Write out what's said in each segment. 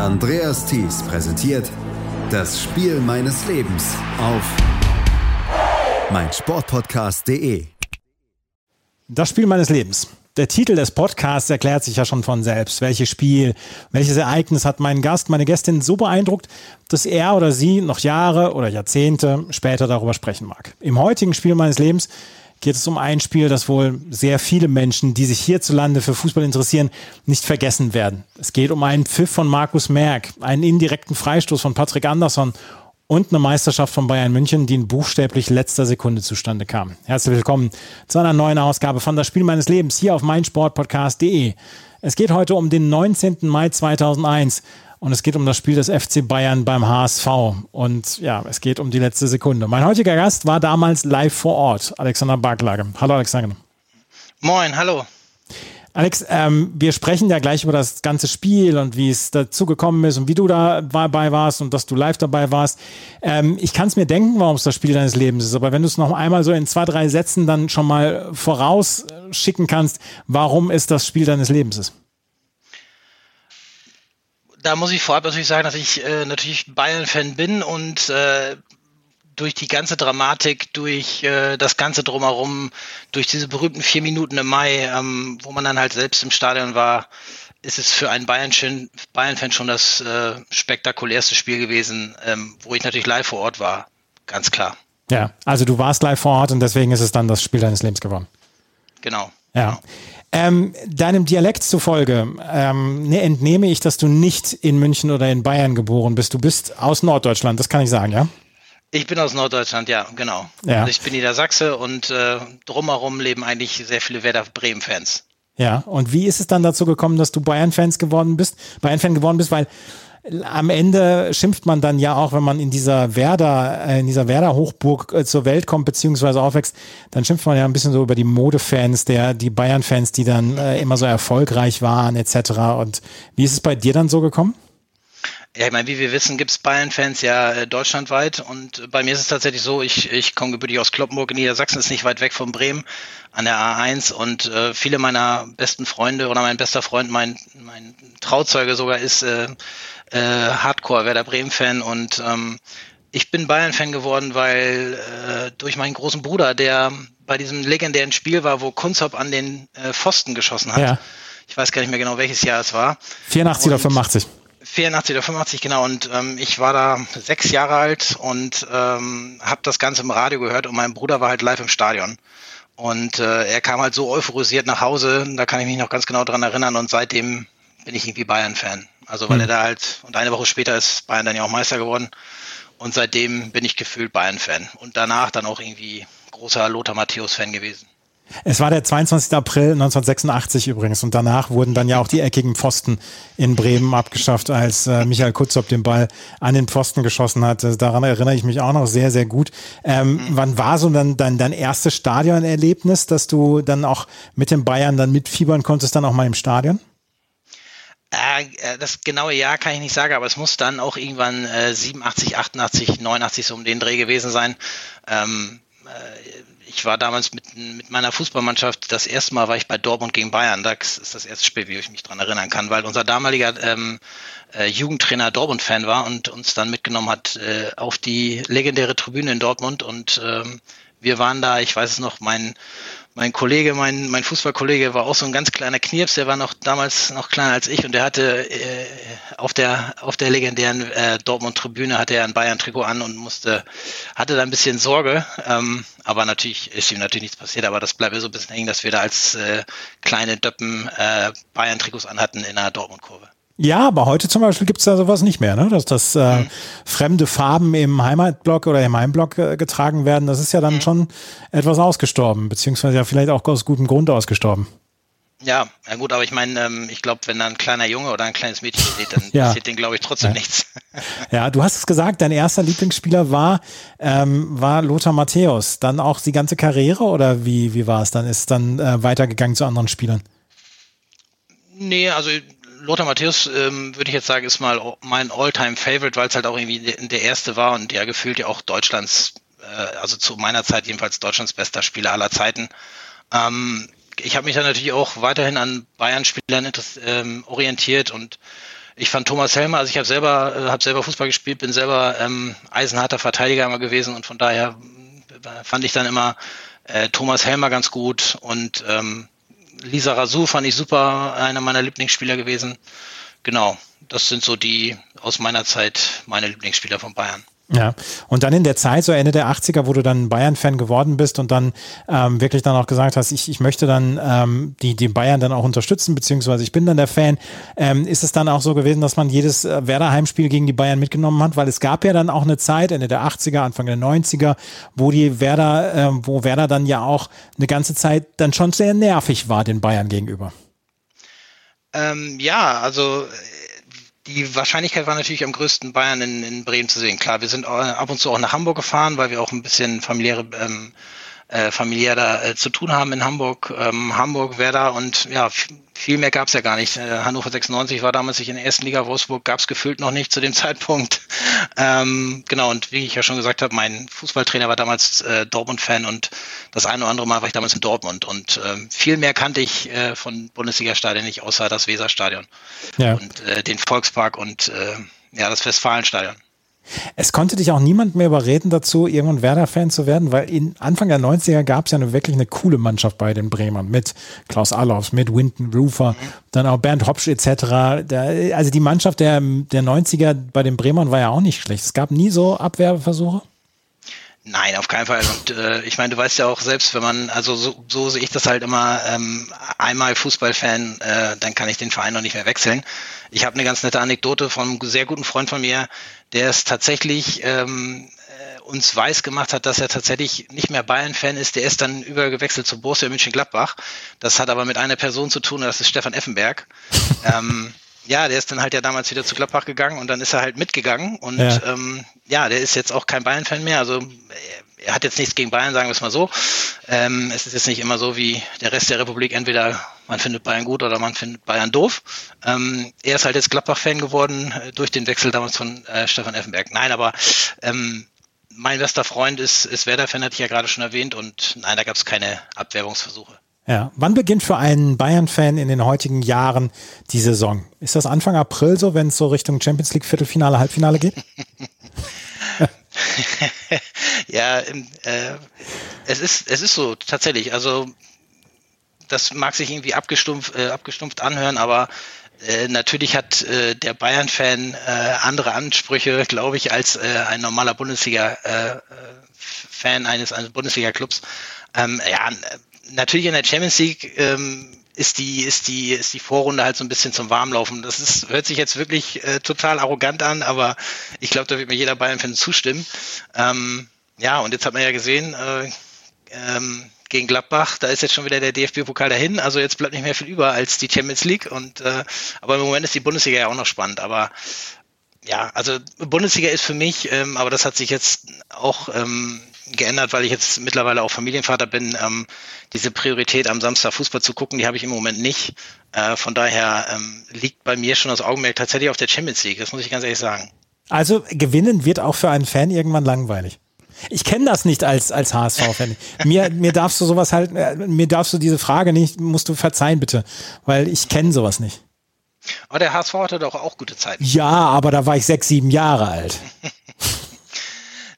Andreas Thies präsentiert das Spiel meines Lebens auf meinsportpodcast.de. Das Spiel meines Lebens. Der Titel des Podcasts erklärt sich ja schon von selbst. Welches Spiel, welches Ereignis hat meinen Gast, meine Gästin so beeindruckt, dass er oder sie noch Jahre oder Jahrzehnte später darüber sprechen mag. Im heutigen Spiel meines Lebens geht es um ein Spiel, das wohl sehr viele Menschen, die sich hierzulande für Fußball interessieren, nicht vergessen werden. Es geht um einen Pfiff von Markus Merck, einen indirekten Freistoß von Patrick Andersson und eine Meisterschaft von Bayern München, die in buchstäblich letzter Sekunde zustande kam. Herzlich willkommen zu einer neuen Ausgabe von Das Spiel meines Lebens hier auf meinsportpodcast.de. Es geht heute um den 19. Mai 2001 und es geht um das Spiel des FC Bayern beim HSV. Und ja, es geht um die letzte Sekunde. Mein heutiger Gast war damals live vor Ort, Alexander Barklage. Hallo Alexander. Moin, hallo. Alex, ähm, wir sprechen ja gleich über das ganze Spiel und wie es dazu gekommen ist und wie du da dabei warst und dass du live dabei warst. Ähm, ich kann es mir denken, warum es das Spiel deines Lebens ist, aber wenn du es noch einmal so in zwei, drei Sätzen dann schon mal vorausschicken kannst, warum es das Spiel deines Lebens ist da muss ich vorab natürlich sagen, dass ich äh, natürlich Bayern-Fan bin und äh, durch die ganze Dramatik, durch äh, das ganze drumherum, durch diese berühmten vier Minuten im Mai, ähm, wo man dann halt selbst im Stadion war, ist es für einen Bayern-Fan Bayern schon das äh, spektakulärste Spiel gewesen, ähm, wo ich natürlich live vor Ort war, ganz klar. Ja, also du warst live vor Ort und deswegen ist es dann das Spiel deines Lebens geworden. Genau. Ja. Genau. Ähm, deinem Dialekt zufolge ähm, ne, entnehme ich, dass du nicht in München oder in Bayern geboren bist. Du bist aus Norddeutschland, das kann ich sagen, ja? Ich bin aus Norddeutschland, ja, genau. Ja. Also ich bin Niedersachse und äh, drumherum leben eigentlich sehr viele Werder Bremen-Fans. Ja, und wie ist es dann dazu gekommen, dass du Bayern-Fans geworden bist, Bayern-Fan geworden bist? Weil am Ende schimpft man dann ja auch, wenn man in dieser Werder, äh, in dieser Werder-Hochburg äh, zur Welt kommt, beziehungsweise aufwächst, dann schimpft man ja ein bisschen so über die Modefans, der, die Bayern-Fans, die dann äh, immer so erfolgreich waren, etc. Und wie ist es bei dir dann so gekommen? Ja, ich meine, wie wir wissen, gibt es Bayern-Fans ja äh, deutschlandweit und bei mir ist es tatsächlich so, ich, ich komme gebürtig aus Kloppenburg in Niedersachsen, ist nicht weit weg von Bremen an der A1 und äh, viele meiner besten Freunde oder mein bester Freund, mein, mein Trauzeuge sogar ist äh, äh, Hardcore Werder Bremen-Fan und ähm, ich bin Bayern-Fan geworden, weil äh, durch meinen großen Bruder, der bei diesem legendären Spiel war, wo Kunzop an den äh, Pfosten geschossen hat. Ja. Ich weiß gar nicht mehr genau, welches Jahr es war. 84 oder 85? 84 oder 85, genau. Und ähm, ich war da sechs Jahre alt und ähm, habe das Ganze im Radio gehört und mein Bruder war halt live im Stadion. Und äh, er kam halt so euphorisiert nach Hause, da kann ich mich noch ganz genau dran erinnern und seitdem bin ich irgendwie Bayern-Fan. Also weil mhm. er da halt, und eine Woche später ist Bayern dann ja auch Meister geworden. Und seitdem bin ich gefühlt Bayern-Fan. Und danach dann auch irgendwie großer Lothar Matthäus-Fan gewesen. Es war der 22. April 1986 übrigens und danach wurden dann ja auch die eckigen Pfosten in Bremen abgeschafft, als äh, Michael Kutzop den Ball an den Pfosten geschossen hat. Also daran erinnere ich mich auch noch sehr, sehr gut. Ähm, mhm. Wann war so dann, dann dein erstes Stadionerlebnis, dass du dann auch mit den Bayern dann mitfiebern konntest, dann auch mal im Stadion? Äh, das genaue Jahr kann ich nicht sagen, aber es muss dann auch irgendwann äh, 87, 88, 89 so um den Dreh gewesen sein. Ähm, äh, ich war damals mit, mit meiner Fußballmannschaft, das erste Mal war ich bei Dortmund gegen Bayern. Das ist das erste Spiel, wie ich mich dran erinnern kann, weil unser damaliger ähm, äh, Jugendtrainer Dortmund-Fan war und uns dann mitgenommen hat äh, auf die legendäre Tribüne in Dortmund und ähm, wir waren da, ich weiß es noch, mein mein Kollege, mein, mein Fußballkollege war auch so ein ganz kleiner Knirps, der war noch damals noch kleiner als ich und der hatte äh, auf der auf der legendären äh, Dortmund-Tribüne hatte er ein Bayern-Trikot an und musste, hatte da ein bisschen Sorge, ähm, aber natürlich ist ihm natürlich nichts passiert, aber das bleibt mir so ein bisschen hängen, dass wir da als äh, kleine Döppen äh, Bayern-Trikots anhatten in der Dortmund-Kurve. Ja, aber heute zum Beispiel gibt's da sowas nicht mehr, ne? dass das äh, mhm. fremde Farben im Heimatblock oder im Heimblock äh, getragen werden. Das ist ja dann mhm. schon etwas ausgestorben, beziehungsweise ja vielleicht auch aus gutem Grund ausgestorben. Ja, ja gut, aber ich meine, ähm, ich glaube, wenn da ein kleiner Junge oder ein kleines Mädchen steht, dann Ja. passiert denen, glaube ich, trotzdem Ja. nichts. Ja, du hast es gesagt, dein erster Lieblingsspieler war, ähm, war Lothar Matthäus. Dann auch die ganze Karriere oder wie, wie war es dann? Ist es dann äh, weitergegangen zu anderen Spielern? Nee, also Lothar Matthäus, ähm, würde ich jetzt sagen, ist mal mein All-Time-Favorite, weil es halt auch irgendwie der, erste war und ja gefühlt ja auch Deutschlands, äh, also zu meiner Zeit jedenfalls Deutschlands bester Spieler aller Zeiten. Ähm, ich habe mich dann natürlich auch weiterhin an Bayern-Spielern ähm, orientiert und ich fand Thomas Helmer, also ich habe selber, äh, habe selber Fußball gespielt, bin selber ähm, eisenharter Verteidiger immer gewesen und von daher äh, fand ich dann immer äh, Thomas Helmer ganz gut und ähm, Lisa Razou fand ich super, einer meiner Lieblingsspieler gewesen. Genau, das sind so die aus meiner Zeit meine Lieblingsspieler von Bayern. Ja, und dann in der Zeit, so Ende der 80er, wo du dann Bayern-Fan geworden bist und dann ähm, wirklich dann auch gesagt hast, ich, ich möchte dann ähm, die, die Bayern dann auch unterstützen, beziehungsweise ich bin dann der Fan, ähm, ist es dann auch so gewesen, dass man jedes äh, Werder-Heimspiel gegen die Bayern mitgenommen hat, weil es gab ja dann auch eine Zeit, Ende der 80er, Anfang der 90er, wo die Werder, äh, wo Werder dann ja auch eine ganze Zeit dann schon sehr nervig war den Bayern gegenüber. Ähm, ja, also äh, die Wahrscheinlichkeit war natürlich am größten, Bayern in, in Bremen zu sehen. Klar, wir sind äh, ab und zu auch nach Hamburg gefahren, weil wir auch ein bisschen familiäre ähm, äh, familiär da äh, zu tun haben in Hamburg, ähm, Hamburg, Werder und ja, viel mehr gab's ja gar nicht. Äh, Hannover 96 war damals nicht in der ersten Liga, Wolfsburg gab's gefühlt noch nicht zu dem Zeitpunkt. Ähm, genau, und wie ich ja schon gesagt habe, mein Fußballtrainer war damals äh, Dortmund-Fan und das eine oder andere Mal war ich damals in Dortmund und ähm, viel mehr kannte ich äh, von Bundesliga-Stadien nicht, außer das Weserstadion Ja. und äh, den Volkspark und äh, ja, das Westfalenstadion. Es konnte dich auch niemand mehr überreden dazu, irgendwann Werder-Fan zu werden, weil in Anfang der 90er gab es ja eine, wirklich eine coole Mannschaft bei den Bremern mit Klaus Allofs, mit Winton Rufer, dann auch Bernd Hopsch etc. Da, also die Mannschaft der, der 90er bei den Bremern war ja auch nicht schlecht. Es gab nie so Abwehrversuche. Nein, auf keinen Fall. Und äh, ich meine, du weißt ja auch selbst, wenn man, also so, so sehe ich das halt immer, ähm, einmal Fußballfan, äh, dann kann ich den Verein noch nicht mehr wechseln. Ich habe eine ganz nette Anekdote von einem sehr guten Freund von mir, der es tatsächlich ähm, äh, uns weiß gemacht hat, dass er tatsächlich nicht mehr Bayern-Fan ist. Der ist dann übergewechselt zu Borussia Mönchengladbach. Das hat aber mit einer Person zu tun, und das ist Stefan Effenberg. ähm, ja, der ist dann halt ja damals wieder zu Gladbach gegangen und dann ist er halt mitgegangen und Ja. ähm, ja, der ist jetzt auch kein Bayern-Fan mehr. Also er, hat jetzt nichts gegen Bayern, sagen wir es mal so. Ähm, es ist jetzt nicht immer so wie der Rest der Republik, entweder man findet Bayern gut oder man findet Bayern doof. Ähm, er ist halt jetzt Gladbach-Fan geworden äh, durch den Wechsel damals von äh, Stefan Effenberg. Nein, aber ähm, mein bester Freund ist, ist Werder-Fan, hatte ich ja gerade schon erwähnt und nein, da gab es keine Abwerbungsversuche. Ja. Wann beginnt für einen Bayern-Fan in den heutigen Jahren die Saison? Ist das Anfang April so, wenn es so Richtung Champions League Viertelfinale, Halbfinale geht? ja, ähm, äh, es ist es ist so tatsächlich. Also das mag sich irgendwie abgestumpft, äh, abgestumpft anhören, aber äh, natürlich hat äh, der Bayern-Fan äh, andere Ansprüche, glaube ich, als äh, ein normaler Bundesliga-Fan eines, eines Bundesliga-Clubs. Ähm, ja, natürlich in der Champions League ähm, ist die ist die ist die Vorrunde halt so ein bisschen zum Warmlaufen. Das ist hört sich jetzt wirklich äh, total arrogant an, aber ich glaube, da wird mir jeder Bayern-Fan zustimmen. Ähm, ja, und jetzt hat man ja gesehen, äh, ähm, gegen Gladbach, da ist jetzt schon wieder der DFB-Pokal dahin, also jetzt bleibt nicht mehr viel über als die Champions League und äh, aber im Moment ist die Bundesliga ja auch noch spannend, aber ja, also Bundesliga ist für mich, ähm, aber das hat sich jetzt auch ähm, geändert, weil ich jetzt mittlerweile auch Familienvater bin. Ähm, diese Priorität am Samstag Fußball zu gucken, die habe ich im Moment nicht. Äh, von daher ähm, liegt bei mir schon das Augenmerk tatsächlich auf der Champions League. Das muss ich ganz ehrlich sagen. Also gewinnen wird auch für einen Fan irgendwann langweilig. Ich kenne das nicht als, als HSV-Fan. Mir, mir darfst du sowas halt, äh, mir darfst du diese Frage nicht, musst du verzeihen bitte, weil ich kenne sowas nicht. Aber der HSV hatte doch auch gute Zeiten. Ja, aber da war ich sechs, sieben Jahre alt.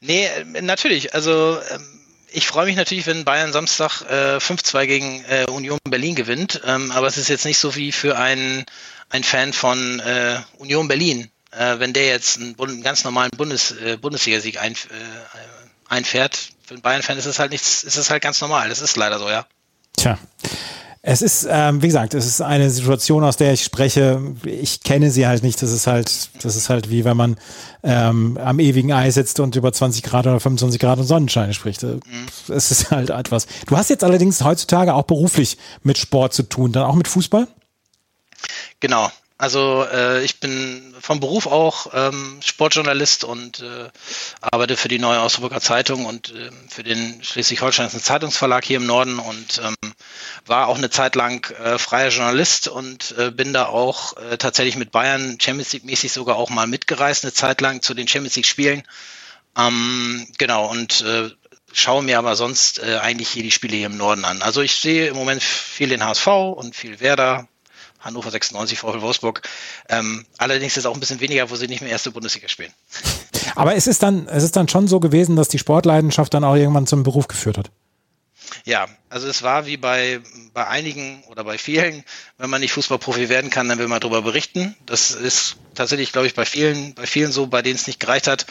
Nee, äh, natürlich. Also ähm, ich freue mich natürlich, wenn Bayern Samstag äh, 5-2 gegen äh, Union Berlin gewinnt. Ähm, aber es ist jetzt nicht so wie für einen, einen Fan von äh, Union Berlin, äh, wenn der jetzt einen, einen ganz normalen Bundes, äh, Bundesligasieg ein, äh, einfährt. Für einen Bayern-Fan ist es halt nichts, ist es halt ganz normal. Das ist leider so, ja. Tja. Es ist, ähm, wie gesagt, es ist eine Situation, aus der ich spreche. Ich kenne sie halt nicht. Das ist halt, das ist halt wie wenn man ähm, am ewigen Eis sitzt und über 20 Grad oder 25 Grad und Sonnenschein spricht. Mhm. Es ist halt etwas. Du hast jetzt allerdings heutzutage auch beruflich mit Sport zu tun, dann auch mit Fußball? Genau. Also äh, ich bin vom Beruf auch ähm, Sportjournalist und äh, arbeite für die Neue Ausdrucker Zeitung und äh, für den Schleswig-Holsteinischen Zeitungsverlag hier im Norden und ähm, war auch eine Zeit lang äh, freier Journalist und äh, bin da auch äh, tatsächlich mit Bayern Champions League mäßig sogar auch mal mitgereist, eine Zeit lang zu den Champions League Spielen. Ähm, genau und äh, schaue mir aber sonst äh, eigentlich hier die Spiele hier im Norden an. Also ich sehe im Moment viel den HSV und viel Werder, Hannover 96, VfL Wolfsburg. Ähm, allerdings ist es auch ein bisschen weniger, wo sie nicht mehr erste Bundesliga spielen. Aber es ist dann, es ist dann schon so gewesen, dass die Sportleidenschaft dann auch irgendwann zum Beruf geführt hat. Ja, also es war wie bei, bei einigen oder bei vielen, wenn man nicht Fußballprofi werden kann, dann will man darüber berichten. Das ist tatsächlich, glaube ich, bei vielen, bei vielen so, bei denen es nicht gereicht hat.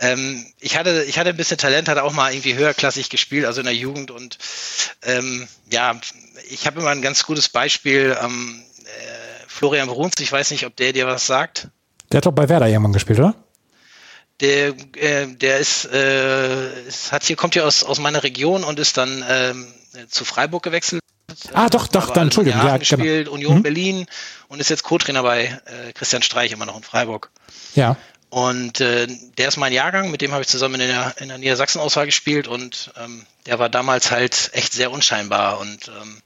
Ähm, ich hatte, ich hatte ein bisschen Talent, hatte auch mal irgendwie höherklassig gespielt, also in der Jugend und ähm, ja, ich habe immer ein ganz gutes Beispiel. Ähm, Florian Bruns, ich weiß nicht, ob der dir was sagt. Der hat doch bei Werder irgendwann gespielt, oder? Der, äh, der ist, äh, ist, hat hier, kommt hier aus, aus meiner Region und ist dann ähm, zu Freiburg gewechselt. Ah, doch, doch, dann, Entschuldigung. Ja, genau. gespielt, genau. Union mhm. Berlin und ist jetzt Co-Trainer bei äh, Christian Streich immer noch in Freiburg. Ja. Und äh, der ist mein Jahrgang, mit dem habe ich zusammen in der, in der Niedersachsen-Auswahl gespielt und ähm, der war damals halt echt sehr unscheinbar und ähm,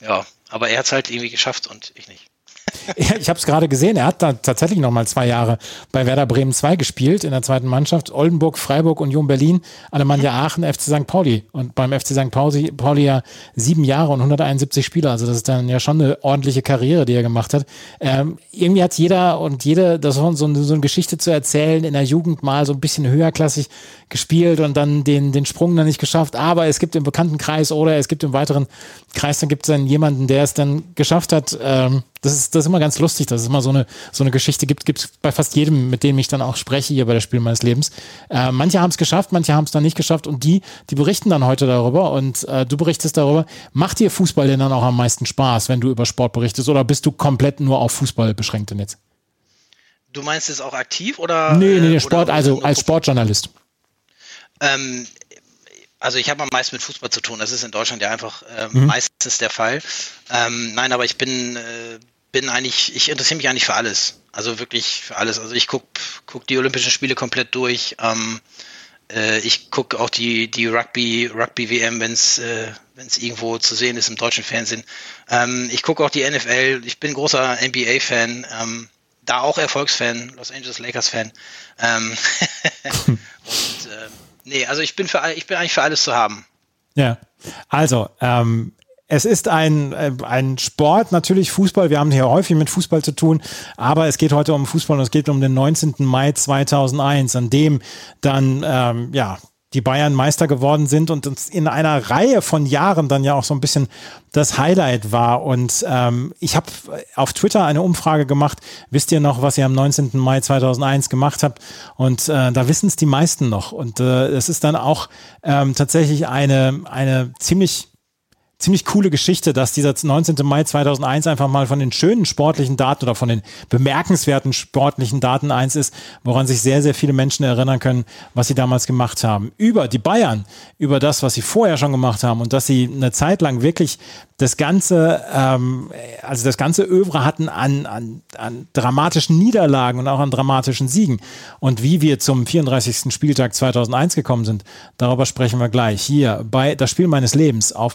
ja, aber er hat es halt irgendwie geschafft und ich nicht. Ich habe es gerade gesehen, er hat da tatsächlich noch mal zwei Jahre bei Werder Bremen 2 gespielt in der zweiten Mannschaft. Oldenburg, Freiburg, Union Berlin, Alemannia Aachen, FC St. Pauli. Und beim FC St. Pauli, Pauli ja sieben Jahre und 171 Spieler. Also das ist dann ja schon eine ordentliche Karriere, die er gemacht hat. Ähm, irgendwie hat jeder und jede das so, so, eine Geschichte zu erzählen, in der Jugend mal so ein bisschen höherklassig gespielt und dann den, den Sprung dann nicht geschafft. Aber es gibt im Bekanntenkreis oder es gibt im weiteren Kreis, dann gibt es dann jemanden, der es dann geschafft hat. Ähm, das ist, das ist immer ganz lustig, dass es immer so eine, so eine Geschichte gibt. Gibt es bei fast jedem, mit dem ich dann auch spreche hier bei der Spiel meines Lebens. Äh, manche haben es geschafft, manche haben es dann nicht geschafft und die, die berichten dann heute darüber und äh, du berichtest darüber. Macht dir Fußball denn dann auch am meisten Spaß, wenn du über Sport berichtest oder bist du komplett nur auf Fußball beschränkt im Netz? Du meinst es auch aktiv oder? Nee, nee, nee Sport, also als Sportjournalist. Ähm, also ich habe am meisten mit Fußball zu tun. Das ist in Deutschland ja einfach äh, mhm. meistens der Fall. Ähm, nein, aber ich bin, äh, bin eigentlich, ich interessiere mich eigentlich für alles. Also wirklich für alles. Also ich gucke guck die Olympischen Spiele komplett durch. Ähm, äh, ich gucke auch die, die Rugby, Rugby WM, wenn es äh, irgendwo zu sehen ist im deutschen Fernsehen. Ähm, ich gucke auch die NFL. Ich bin großer NBA-Fan. Ähm, da auch Erfolgsfan, Los Angeles Lakers-Fan. Ähm, und äh, Nee, also ich bin für ich bin eigentlich für alles zu haben. Ja. Also, ähm, es ist ein, äh, ein Sport, natürlich Fußball. Wir haben hier häufig mit Fußball zu tun, aber es geht heute um Fußball und es geht um den 19. Mai 2001, an dem dann, ähm, ja, die Bayern Meister geworden sind und uns in einer Reihe von Jahren dann ja auch so ein bisschen das Highlight war. Und ähm, ich habe auf Twitter eine Umfrage gemacht. Wisst ihr noch, was ihr am 19. Mai 2001 gemacht habt? Und äh, da wissen es die meisten noch. Und äh, es ist dann auch ähm, tatsächlich eine, eine ziemlich ziemlich coole Geschichte, dass dieser 19. Mai 2001 einfach mal von den schönen sportlichen Daten oder von den bemerkenswerten sportlichen Daten eins ist, woran sich sehr, sehr viele Menschen erinnern können, was sie damals gemacht haben. Über die Bayern, über das, was sie vorher schon gemacht haben und dass sie eine Zeit lang wirklich das ganze, ähm, also das ganze Övre hatten an, an, an dramatischen Niederlagen und auch an dramatischen Siegen. Und wie wir zum 34. Spieltag 2001 gekommen sind, darüber sprechen wir gleich hier bei Das Spiel meines Lebens auf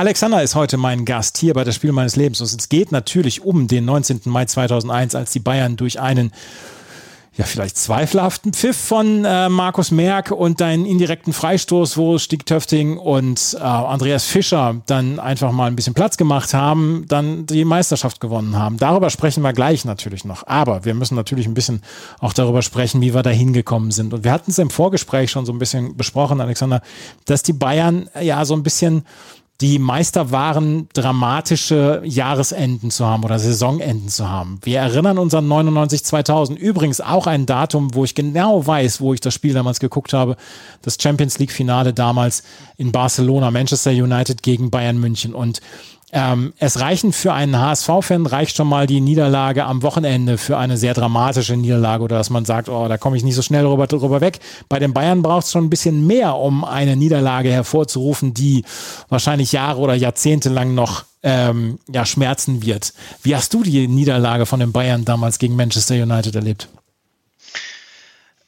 Alexander ist heute mein Gast hier bei das Spiel meines Lebens. Und es geht natürlich um den 19. Mai 2001, als die Bayern durch einen ja, vielleicht zweifelhaften Pfiff von äh, Markus Merck und deinen indirekten Freistoß, wo Stieg Töfting und äh, Andreas Fischer dann einfach mal ein bisschen Platz gemacht haben, dann die Meisterschaft gewonnen haben. Darüber sprechen wir gleich natürlich noch. Aber wir müssen natürlich ein bisschen auch darüber sprechen, wie wir da hingekommen sind. Und wir hatten es im Vorgespräch schon so ein bisschen besprochen, Alexander, dass die Bayern ja so ein bisschen die Meister waren, dramatische Jahresenden zu haben oder Saisonenden zu haben. Wir erinnern uns an 99 2000. Übrigens auch ein Datum, wo ich genau weiß, wo ich das Spiel damals geguckt habe. Das Champions League Finale damals in Barcelona, Manchester United gegen Bayern München. Und ähm, es reichen für einen HSV-Fan, reicht schon mal die Niederlage am Wochenende für eine sehr dramatische Niederlage oder dass man sagt, oh, da komme ich nicht so schnell drüber, drüber weg. Bei den Bayern braucht es schon ein bisschen mehr, um eine Niederlage hervorzurufen, die wahrscheinlich Jahre oder Jahrzehnte lang noch ähm, ja, schmerzen wird. Wie hast du die Niederlage von den Bayern damals gegen Manchester United erlebt?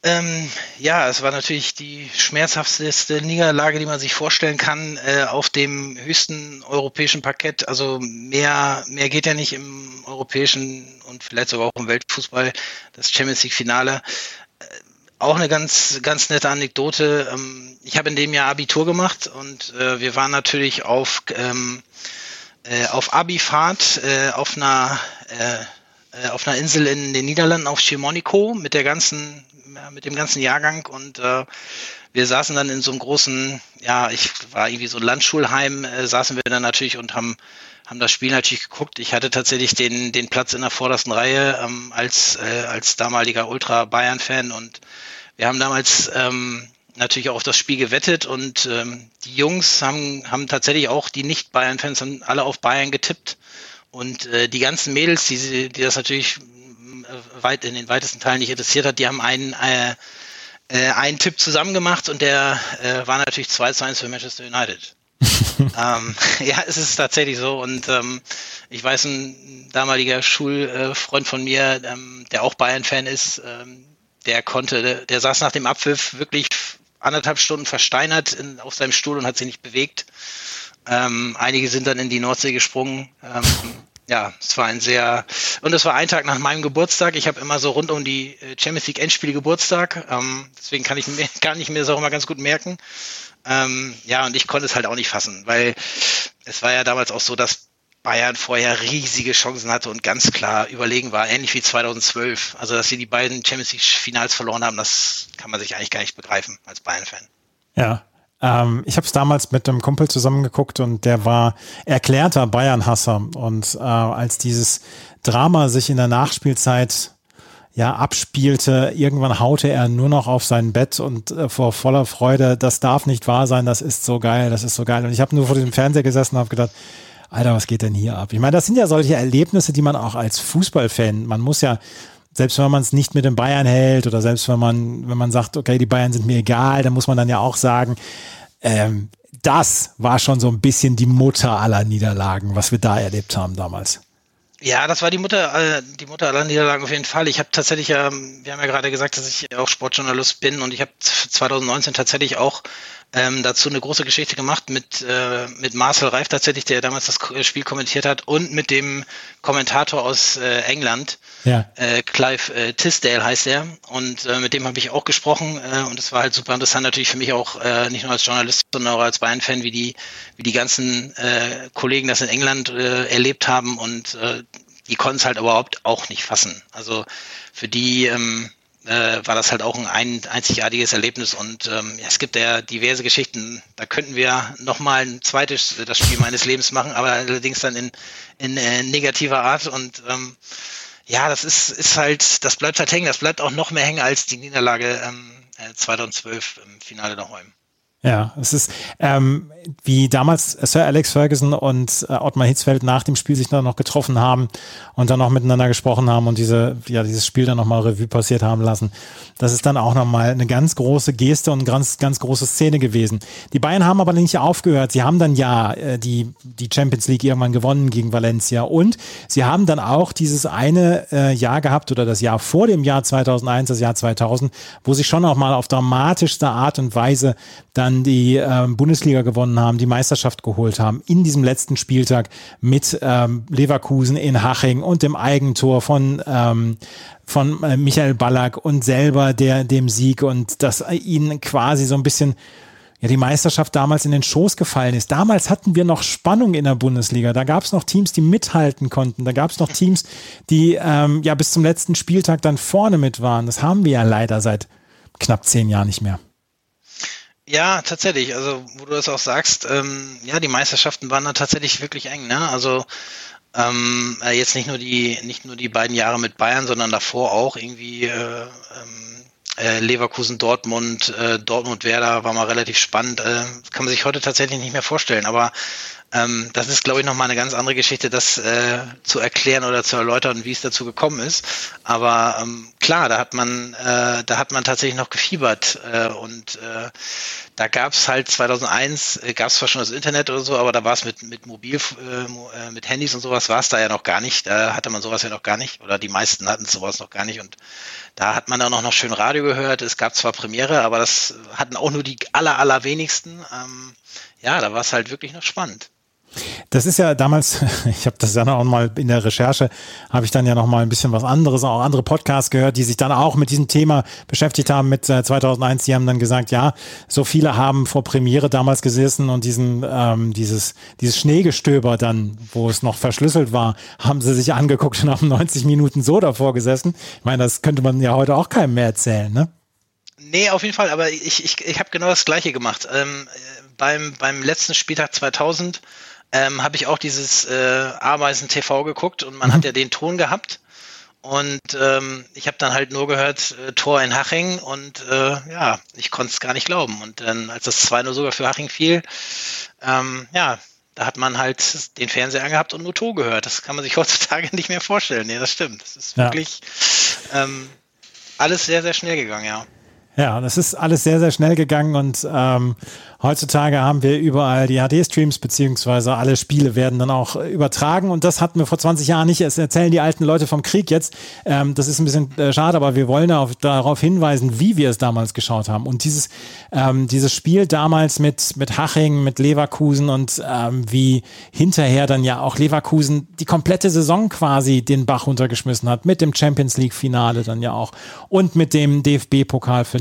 Ähm, ja, es war natürlich die schmerzhafteste Niederlage, die man sich vorstellen kann, äh, auf dem höchsten europäischen Parkett. Also mehr, mehr geht ja nicht im europäischen und vielleicht sogar auch im Weltfußball, das Champions League Finale. Äh, auch eine ganz, ganz nette Anekdote. Ähm, ich habe in dem Jahr Abitur gemacht und äh, wir waren natürlich auf, ähm, äh, auf Abifahrt äh, auf einer äh, auf einer Insel in den Niederlanden auf Chimonico mit der ganzen mit dem ganzen Jahrgang und äh, wir saßen dann in so einem großen, ja, ich war irgendwie so ein Landschulheim, äh, saßen wir dann natürlich und haben haben das Spiel natürlich geguckt. Ich hatte tatsächlich den, den Platz in der vordersten Reihe ähm, als, äh, als damaliger Ultra-Bayern-Fan und wir haben damals ähm, natürlich auch auf das Spiel gewettet und ähm, die Jungs haben, haben tatsächlich auch, die Nicht-Bayern-Fans haben alle auf Bayern getippt und äh, die ganzen Mädels, die, die das natürlich weit in den weitesten Teilen nicht interessiert hat, die haben einen, äh, äh, einen Tipp zusammen gemacht und der äh, war natürlich 2 zu 1 für Manchester United. ähm, ja, es ist tatsächlich so. Und ähm, ich weiß, ein damaliger Schulfreund von mir, ähm, der auch Bayern-Fan ist, ähm, der konnte, der, der, saß nach dem Abpfiff wirklich anderthalb Stunden versteinert in, auf seinem Stuhl und hat sich nicht bewegt. Ähm, einige sind dann in die Nordsee gesprungen. Ja, es war ein sehr und es war ein Tag nach meinem Geburtstag. Ich habe immer so rund um die äh, Champions League Endspiele Geburtstag, ähm, deswegen kann ich mir gar nicht mehr das auch immer ganz gut merken. Ähm, ja, und ich konnte es halt auch nicht fassen, weil es war ja damals auch so, dass Bayern vorher riesige Chancen hatte und ganz klar überlegen war, ähnlich wie 2012. Also, dass sie die beiden Champions League Finals verloren haben, das kann man sich eigentlich gar nicht begreifen als Bayern-Fan. Ja, ähm, ich habe es damals mit einem Kumpel zusammengeguckt und der war erklärter Bayern-Hasser. Und äh, als dieses Drama sich in der Nachspielzeit ja abspielte, irgendwann haute er nur noch auf sein Bett und äh, vor voller Freude, das darf nicht wahr sein, das ist so geil, das ist so geil. Und ich habe nur vor dem Fernseher gesessen und habe gedacht, Alter, was geht denn hier ab? Ich meine, das sind ja solche Erlebnisse, die man auch als Fußballfan, man muss ja, selbst wenn man es nicht mit den Bayern hält oder selbst wenn man, wenn man sagt, okay, die Bayern sind mir egal, dann muss man dann ja auch sagen, ähm, das war schon so ein bisschen die Mutter aller Niederlagen, was wir da erlebt haben damals. Ja, das war die Mutter, äh, die Mutter aller Niederlagen auf jeden Fall. Ich habe tatsächlich, ähm, wir haben ja gerade gesagt, dass ich auch Sportjournalist bin und ich habe 2019 tatsächlich auch ähm, dazu eine große Geschichte gemacht mit, äh, mit Marcel Reif tatsächlich, der damals das Spiel kommentiert hat und mit dem Kommentator aus äh, England, ja. äh, Clive äh, Tisdale heißt er und äh, mit dem habe ich auch gesprochen äh, und es war halt super interessant natürlich für mich auch äh, nicht nur als Journalist, sondern auch als Bayern-Fan, wie die, wie die ganzen äh, Kollegen das in England äh, erlebt haben und äh, die konnten es halt überhaupt auch nicht fassen. Also für die ähm, äh, war das halt auch ein, ein einzigartiges Erlebnis und ähm, es gibt ja diverse Geschichten. Da könnten wir nochmal ein zweites das Spiel meines Lebens machen, aber allerdings dann in, in äh, negativer Art und ähm, ja, das ist, ist halt, das bleibt halt hängen, das bleibt auch noch mehr hängen als die Niederlage ähm, 2012 äh, im Finale der Räumen. Ja, es ist ähm, wie damals Sir Alex Ferguson und äh, Ottmar Hitzfeld nach dem Spiel sich dann noch getroffen haben und dann noch miteinander gesprochen haben und diese, ja, dieses Spiel dann nochmal Revue passiert haben lassen. Das ist dann auch nochmal eine ganz große Geste und ganz, ganz große Szene gewesen. Die Bayern haben aber nicht aufgehört. Sie haben dann ja äh, die, die Champions League irgendwann gewonnen gegen Valencia und sie haben dann auch dieses eine äh, Jahr gehabt oder das Jahr vor dem Jahr 2001, das Jahr 2000, wo sie schon auch mal auf dramatischste Art und Weise dann die äh, Bundesliga gewonnen haben, die Meisterschaft geholt haben, in diesem letzten Spieltag mit ähm, Leverkusen in Haching und dem Eigentor von ähm, von äh, Michael Ballack und selber der dem Sieg und dass ihnen quasi so ein bisschen ja die Meisterschaft damals in den Schoß gefallen ist. Damals hatten wir noch Spannung in der Bundesliga. Da gab es noch Teams, die mithalten konnten. Da gab es noch Teams, die ähm, ja bis zum letzten Spieltag dann vorne mit waren. Das haben wir ja leider seit knapp zehn Jahren nicht mehr. Ja, tatsächlich. Also, wo du das auch sagst, ähm, ja, die Meisterschaften waren da tatsächlich wirklich eng. Ne? Also ähm, äh, jetzt nicht nur die, nicht nur die beiden Jahre mit Bayern, sondern davor auch irgendwie äh, ähm, äh, Leverkusen, Dortmund, äh, Dortmund, Werder war mal relativ spannend. Äh, kann man sich heute tatsächlich nicht mehr vorstellen. Aber ähm, das ist, glaube ich, nochmal eine ganz andere Geschichte, das äh, zu erklären oder zu erläutern, wie es dazu gekommen ist. Aber ähm, klar, da hat man, äh, da hat man tatsächlich noch gefiebert äh, und äh, da gab es halt 2001, äh, gab es zwar schon das Internet oder so, aber da war es mit, mit Mobil, äh, mit Handys und sowas war es da ja noch gar nicht. Da hatte man sowas ja noch gar nicht oder die meisten hatten sowas noch gar nicht und da hat man dann auch noch schön Radio gehört. Es gab zwar Premiere, aber das hatten auch nur die aller, allerwenigsten. Ähm, ja, da war es halt wirklich noch spannend. Das ist ja damals, ich habe das ja noch mal in der Recherche, habe ich dann ja noch mal ein bisschen was anderes, auch andere Podcasts gehört, die sich dann auch mit diesem Thema beschäftigt haben mit 2001. Äh, die haben dann gesagt, ja, so viele haben vor Premiere damals gesessen und diesen ähm, dieses dieses Schneegestöber dann, wo es noch verschlüsselt war, haben sie sich angeguckt und haben 90 Minuten so davor gesessen. Ich meine, das könnte man ja heute auch keinem mehr erzählen, ne? Nee, auf jeden Fall, aber ich, ich, ich habe genau das Gleiche gemacht. Ähm, beim, beim letzten Spieltag 2000 ähm, habe ich auch dieses äh, Ameisen TV geguckt und man mhm. hat ja den Ton gehabt. Und ähm, ich habe dann halt nur gehört, äh, Tor in Haching und äh, ja, ich konnte es gar nicht glauben. Und dann, als das 2-0 sogar für Haching fiel, ähm, ja, da hat man halt den Fernseher angehabt und nur Tor gehört. Das kann man sich heutzutage nicht mehr vorstellen. Nee, das stimmt. Das ist wirklich ja. ähm, alles sehr, sehr schnell gegangen, ja. Ja, das ist alles sehr, sehr schnell gegangen und ähm, Heutzutage haben wir überall die HD-Streams, beziehungsweise alle Spiele werden dann auch übertragen. Und das hatten wir vor 20 Jahren nicht. Es erzählen die alten Leute vom Krieg jetzt. Ähm, das ist ein bisschen äh, schade, aber wir wollen auf, darauf hinweisen, wie wir es damals geschaut haben. Und dieses, ähm, dieses Spiel damals mit, mit Haching, mit Leverkusen und ähm, wie hinterher dann ja auch Leverkusen die komplette Saison quasi den Bach runtergeschmissen hat, mit dem Champions League-Finale dann ja auch und mit dem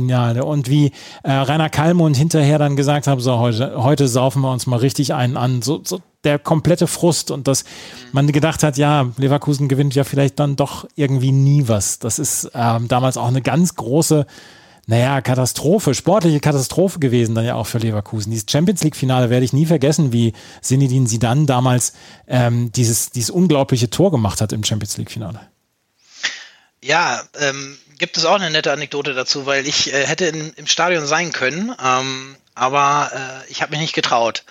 DFB-Pokalfinale und wie äh, Rainer Kallmund hinterher dann gesagt hat, so heute, heute saufen wir uns mal richtig einen an. So, so der komplette Frust und dass man gedacht hat, ja, Leverkusen gewinnt ja vielleicht dann doch irgendwie nie was. Das ist ähm, damals auch eine ganz große, naja, Katastrophe, sportliche Katastrophe gewesen, dann ja auch für Leverkusen. Dieses Champions League-Finale werde ich nie vergessen, wie Sinidin Sidan damals ähm, dieses, dieses unglaubliche Tor gemacht hat im Champions League-Finale. Ja, ähm, gibt es auch eine nette Anekdote dazu, weil ich äh, hätte in, im Stadion sein können. Ähm, aber äh, ich habe mich nicht getraut.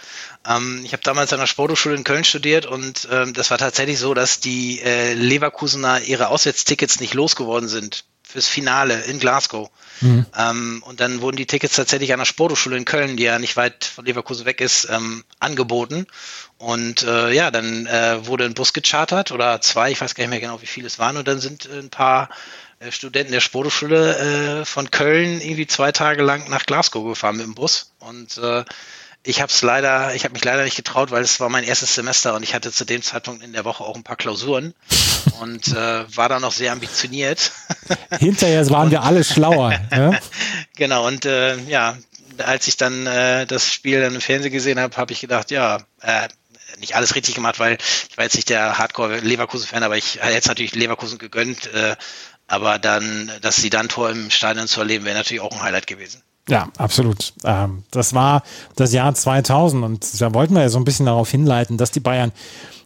Ähm, ich habe damals an der Sporthochschule in Köln studiert und ähm, das war tatsächlich so, dass die äh, Leverkusener ihre Auswärtstickets nicht losgeworden sind fürs Finale in Glasgow. Mhm. Ähm, und dann wurden die Tickets tatsächlich an der Sporthochschule in Köln, die ja nicht weit von Leverkusen weg ist, ähm, angeboten. Und äh, ja, dann äh, wurde ein Bus gechartert oder zwei, ich weiß gar nicht mehr genau, wie viele es waren. Und dann sind ein paar Studenten der Sporthochschule äh, von Köln irgendwie zwei Tage lang nach Glasgow gefahren mit dem Bus. Und äh, ich habe es leider, ich habe mich leider nicht getraut, weil es war mein erstes Semester und ich hatte zu dem Zeitpunkt in der Woche auch ein paar Klausuren und äh, war da noch sehr ambitioniert. Hinterher waren und, wir alle schlauer. Ja? genau, und äh, ja, als ich dann äh, das Spiel dann im Fernsehen gesehen habe, habe ich gedacht, ja, äh, nicht alles richtig gemacht, weil ich war jetzt nicht der Hardcore-Leverkusen-Fan, aber ich hätte es natürlich Leverkusen gegönnt, äh, aber dann, dass sie dann Tor im Stadion zu erleben, wäre natürlich auch ein Highlight gewesen. Ja, absolut. Ähm, das war das Jahr 2000 und da wollten wir ja so ein bisschen darauf hinleiten, dass die Bayern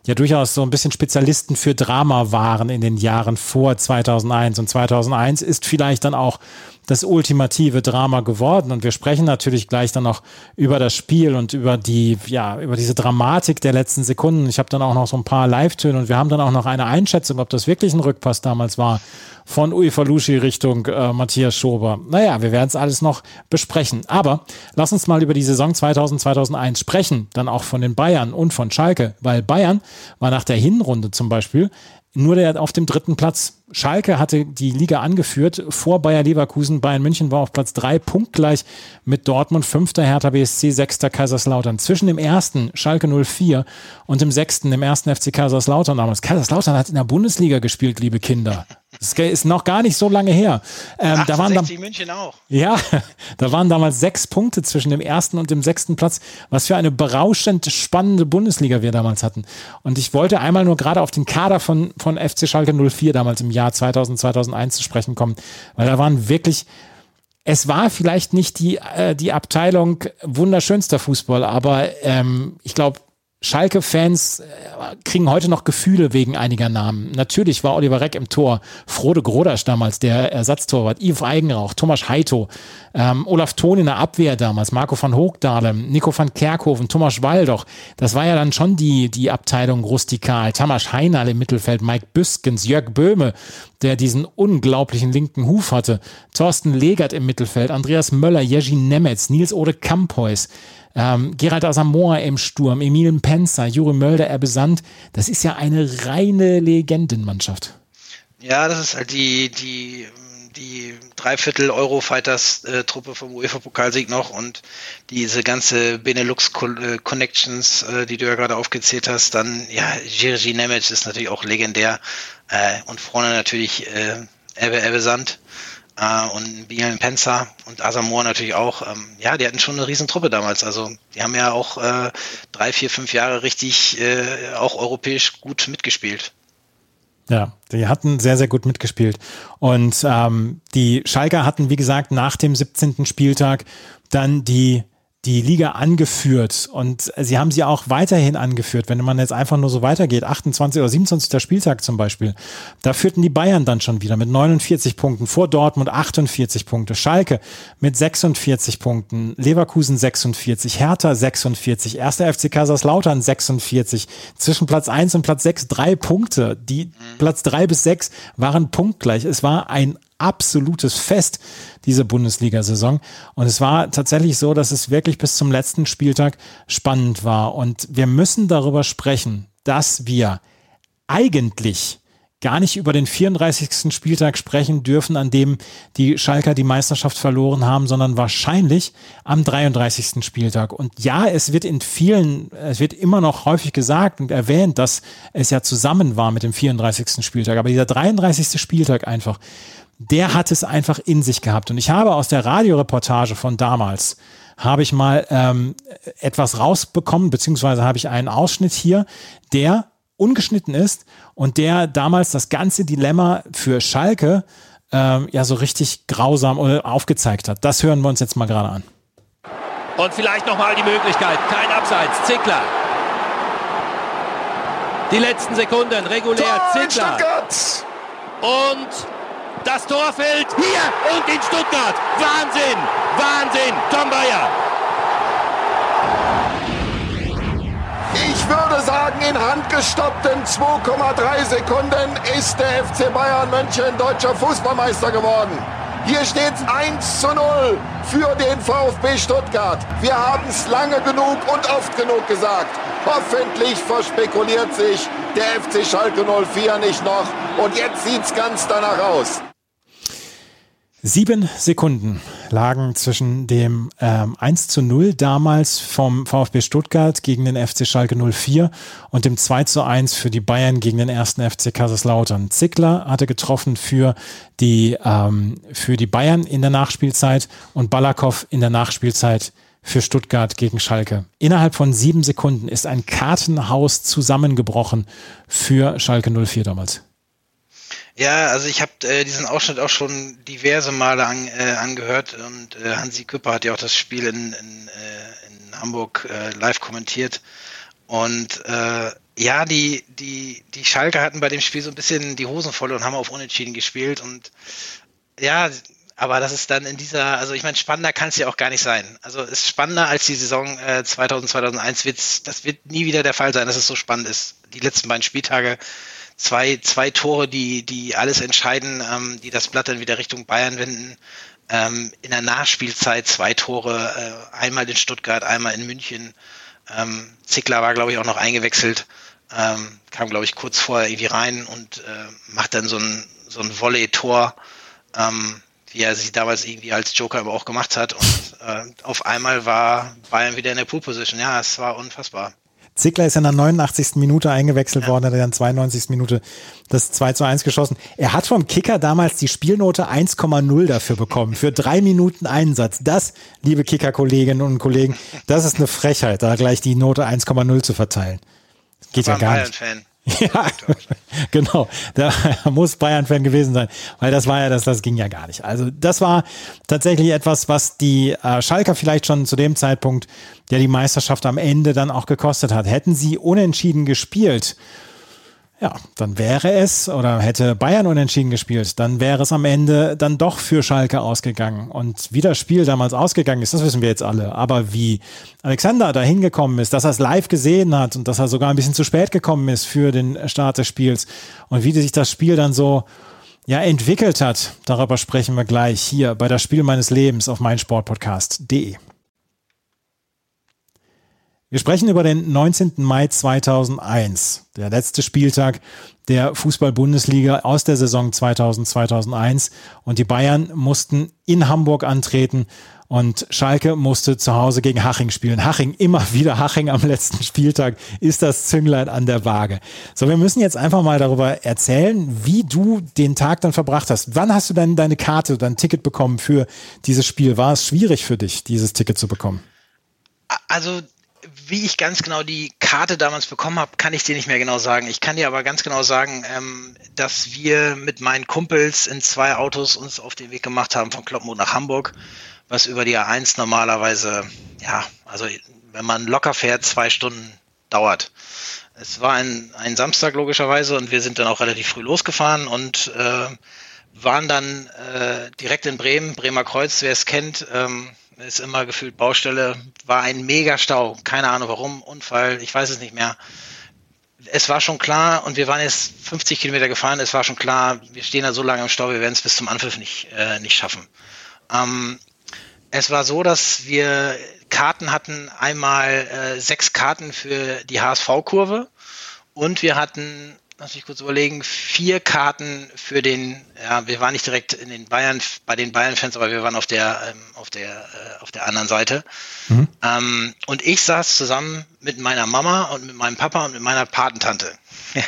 ja durchaus so ein bisschen Spezialisten für Drama waren in den Jahren vor 2001 und 2001 ist vielleicht dann auch das ultimative Drama geworden. Und wir sprechen natürlich gleich dann noch über das Spiel und über die, ja, über diese Dramatik der letzten Sekunden. Ich habe dann auch noch so ein paar Live-Töne und wir haben dann auch noch eine Einschätzung, ob das wirklich ein Rückpass damals war von Uefa Lushi Richtung äh, Matthias Schober. Naja, wir werden es alles noch besprechen. Aber lass uns mal über die Saison 2000, 2001 sprechen, dann auch von den Bayern und von Schalke, weil Bayern war nach der Hinrunde zum Beispiel nur der auf dem dritten Platz. Schalke hatte die Liga angeführt vor Bayer Leverkusen. Bayern München war auf Platz drei, punktgleich mit Dortmund, fünfter Hertha BSC, sechster Kaiserslautern. Zwischen dem ersten Schalke 04 und dem sechsten, dem ersten FC Kaiserslautern damals. Kaiserslautern hat in der Bundesliga gespielt, liebe Kinder. Das ist noch gar nicht so lange her. Ähm, da waren da, München auch. Ja, da waren damals sechs Punkte zwischen dem ersten und dem sechsten Platz. Was für eine berauschend spannende Bundesliga wir damals hatten. Und ich wollte einmal nur gerade auf den Kader von, von FC Schalke 04 damals im Jahr 2000, 2001 zu sprechen kommen, weil da waren wirklich es war vielleicht nicht die, äh, die Abteilung wunderschönster Fußball, aber ähm, ich glaube, Schalke-Fans äh, kriegen heute noch Gefühle wegen einiger Namen. Natürlich war Oliver Reck im Tor, Frode Grodasch damals, der Ersatztorwart, Yves Eigenrauch, Thomas Heito, ähm, Olaf Thon in der Abwehr damals, Marco van Hoogdalem, Nico van Kerkhoven, Thomas Waldoch. Das war ja dann schon die, die Abteilung rustikal. Tamas Heinal im Mittelfeld, Mike Büskens, Jörg Böhme, der diesen unglaublichen linken Huf hatte, Thorsten Legert im Mittelfeld, Andreas Möller, Jerzy Nemetz, Nils Ode Kampois. Ähm, Gerald Asamoah im Sturm, Emil Penzer, Juri Mölder, Erbe Sand. Das ist ja eine reine Legendenmannschaft. Ja, das ist halt die, die, die Dreiviertel Eurofighters-Truppe äh, vom UEFA-Pokalsieg noch und diese ganze Benelux-Connections, äh, die du ja gerade aufgezählt hast, dann, ja, Jerzy Nemec ist natürlich auch legendär äh, und vorne natürlich äh, Ebbe, Ebbe Sand äh, und Bielen Penzer und Asamoah natürlich auch. Ähm, ja, die hatten schon eine Riesentruppe damals. Also die haben ja auch äh, drei, vier, fünf Jahre richtig äh, auch europäisch gut mitgespielt. Ja, die hatten sehr, sehr gut mitgespielt. Und ähm, die Schalker hatten, wie gesagt, nach dem 17. Spieltag dann die die Liga angeführt und sie haben sie auch weiterhin angeführt. Wenn man jetzt einfach nur so weitergeht, 28 oder 27. Spieltag zum Beispiel, da führten die Bayern dann schon wieder mit 49 Punkten, vor Dortmund 48 Punkte, Schalke mit 46 Punkten, Leverkusen 46, Hertha 46, 1. FC Kaiserslautern 46, zwischen Platz 1 und Platz 6 drei Punkte. Die Platz 3 bis 6 waren punktgleich. Es war ein absolutes Fest, diese Bundesliga-Saison. Und es war tatsächlich so, dass es wirklich bis zum letzten Spieltag spannend war. Und wir müssen darüber sprechen, dass wir eigentlich gar nicht über den 34. Spieltag sprechen dürfen, an dem die Schalker die Meisterschaft verloren haben, sondern wahrscheinlich am 33. Spieltag. Und ja, es wird in vielen, es wird immer noch häufig gesagt und erwähnt, dass es ja zusammen war mit dem 34. Spieltag. Aber dieser 33. Spieltag einfach, der hat es einfach in sich gehabt. Und ich habe aus der Radioreportage von damals, habe ich mal ähm, etwas rausbekommen, beziehungsweise habe ich einen Ausschnitt hier, der ungeschnitten ist und der damals das ganze Dilemma für Schalke ähm, ja so richtig grausam aufgezeigt hat. Das hören wir uns jetzt mal gerade an. Und vielleicht nochmal die Möglichkeit, kein Abseits, Zickler. Die letzten Sekunden, regulär, Tor Zickler. Und das Tor fällt hier und in Stuttgart. Wahnsinn, Wahnsinn. Tom Bayer. Ich würde sagen, in handgestoppten 2,3 Sekunden ist der FC Bayern München deutscher Fußballmeister geworden. Hier steht es 1 zu 0 für den VfB Stuttgart. Wir haben es lange genug und oft genug gesagt. Hoffentlich verspekuliert sich der FC Schalke 04 nicht noch. Und jetzt sieht es ganz danach aus. Sieben Sekunden lagen zwischen dem ähm, 1 zu 0 damals vom VfB Stuttgart gegen den FC Schalke 04 und dem 2 zu 1 für die Bayern gegen den ersten FC Kaiserslautern. Zickler hatte getroffen für die, ähm, für die Bayern in der Nachspielzeit und Balakow in der Nachspielzeit für Stuttgart gegen Schalke. Innerhalb von sieben Sekunden ist ein Kartenhaus zusammengebrochen für Schalke 04 damals. Ja, also ich habe äh, diesen Ausschnitt auch schon diverse Male an, äh, angehört und äh, Hansi Küpper hat ja auch das Spiel in, in, äh, in Hamburg äh, live kommentiert. Und äh, ja, die, die, die Schalke hatten bei dem Spiel so ein bisschen die Hosen voll und haben auf Unentschieden gespielt. Und ja, aber das ist dann in dieser, also ich meine, spannender kann es ja auch gar nicht sein. Also ist spannender als die Saison äh, 2000, 2001 wird's, das wird nie wieder der Fall sein, dass es so spannend ist. Die letzten beiden Spieltage zwei, zwei Tore, die, die alles entscheiden, ähm, die das Blatt dann wieder Richtung Bayern wenden. Ähm, in der Nachspielzeit zwei Tore, äh, einmal in Stuttgart, einmal in München. Ähm, Zickler war, glaube ich, auch noch eingewechselt. ähm, kam, glaube ich, kurz vorher irgendwie rein und äh, macht dann so ein, so ein Volley-Tor, ähm, wie er sich damals irgendwie als Joker aber auch gemacht hat. Und äh, auf einmal war Bayern wieder in der Pool-Position. Ja, es war unfassbar. Zickler ist in der 89. Minute eingewechselt ja. worden, hat er dann 92. Minute das 2 zu 1 geschossen. Er hat vom Kicker damals die Spielnote 1,0 dafür bekommen, für drei Minuten Einsatz. Das, liebe Kicker-Kolleginnen und Kollegen, das ist eine Frechheit, da gleich die Note 1,0 zu verteilen. Geht ja gar nicht. Fan. Ja, genau. Da muss Bayern-Fan gewesen sein, weil das war ja, das, das ging ja gar nicht. Also das war tatsächlich etwas, was die äh, Schalker vielleicht schon zu dem Zeitpunkt, der die Meisterschaft am Ende dann auch gekostet hat. Hätten sie unentschieden gespielt, ja, dann wäre es, oder hätte Bayern unentschieden gespielt, dann wäre es am Ende dann doch für Schalke ausgegangen. Und wie das Spiel damals ausgegangen ist, das wissen wir jetzt alle. Aber wie Alexander da hingekommen ist, dass er es live gesehen hat und dass er sogar ein bisschen zu spät gekommen ist für den Start des Spiels und wie sich das Spiel dann so ja, entwickelt hat, darüber sprechen wir gleich hier bei das Spiel meines Lebens auf meinsportpodcast.de. Wir sprechen über den 19. Mai 2001, der letzte Spieltag der Fußball-Bundesliga aus der Saison 2000-2001 und die Bayern mussten in Hamburg antreten und Schalke musste zu Hause gegen Haching spielen. Haching, immer wieder Haching am letzten Spieltag ist das Zünglein an der Waage. So, wir müssen jetzt einfach mal darüber erzählen, wie du den Tag dann verbracht hast. Wann hast du denn deine Karte, dein Ticket bekommen für dieses Spiel? War es schwierig für dich, dieses Ticket zu bekommen? Also wie ich ganz genau die Karte damals bekommen habe, kann ich dir nicht mehr genau sagen. Ich kann dir aber ganz genau sagen, ähm, dass wir mit meinen Kumpels in zwei Autos uns auf den Weg gemacht haben von Kloppenburg nach Hamburg, was über die A1 normalerweise, ja, also wenn man locker fährt, zwei Stunden dauert. Es war ein, ein Samstag logischerweise und wir sind dann auch relativ früh losgefahren und äh, waren dann äh, direkt in Bremen, Bremer Kreuz, wer es kennt, ähm, ist immer gefühlt Baustelle, war ein mega Stau. Keine Ahnung warum, Unfall, ich weiß es nicht mehr. Es war schon klar, und wir waren jetzt 50 Kilometer gefahren, es war schon klar, wir stehen da so lange im Stau, wir werden es bis zum Anpfiff nicht, äh, nicht schaffen. Ähm, es war so, dass wir Karten hatten, einmal äh, sechs Karten für die HSV-Kurve und wir hatten lass mich kurz überlegen, vier Karten für den, ja, wir waren nicht direkt in den Bayern, bei den Bayern-Fans, aber wir waren auf der, ähm, auf der, äh, auf der anderen Seite. Mhm. Ähm, und ich saß zusammen mit meiner Mama und mit meinem Papa und mit meiner Patentante.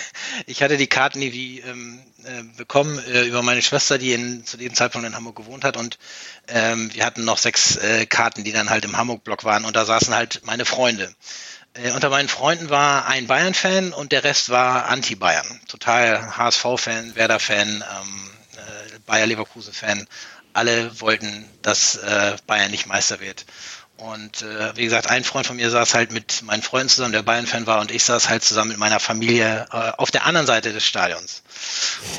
ich hatte die Karten irgendwie ähm, äh, bekommen äh, über meine Schwester, die in, zu dem Zeitpunkt in Hamburg gewohnt hat und ähm, wir hatten noch sechs äh, Karten, die dann halt im Hamburg-Block waren und da saßen halt meine Freunde. Äh, unter meinen Freunden war ein Bayern-Fan und der Rest war Anti-Bayern. Total HSV-Fan, Werder-Fan, ähm, äh, Bayer-Leverkusen-Fan. Alle wollten, dass äh, Bayern nicht Meister wird. Und äh, wie gesagt, ein Freund von mir saß halt mit meinen Freunden zusammen, der Bayern-Fan war, und ich saß halt zusammen mit meiner Familie äh, auf der anderen Seite des Stadions.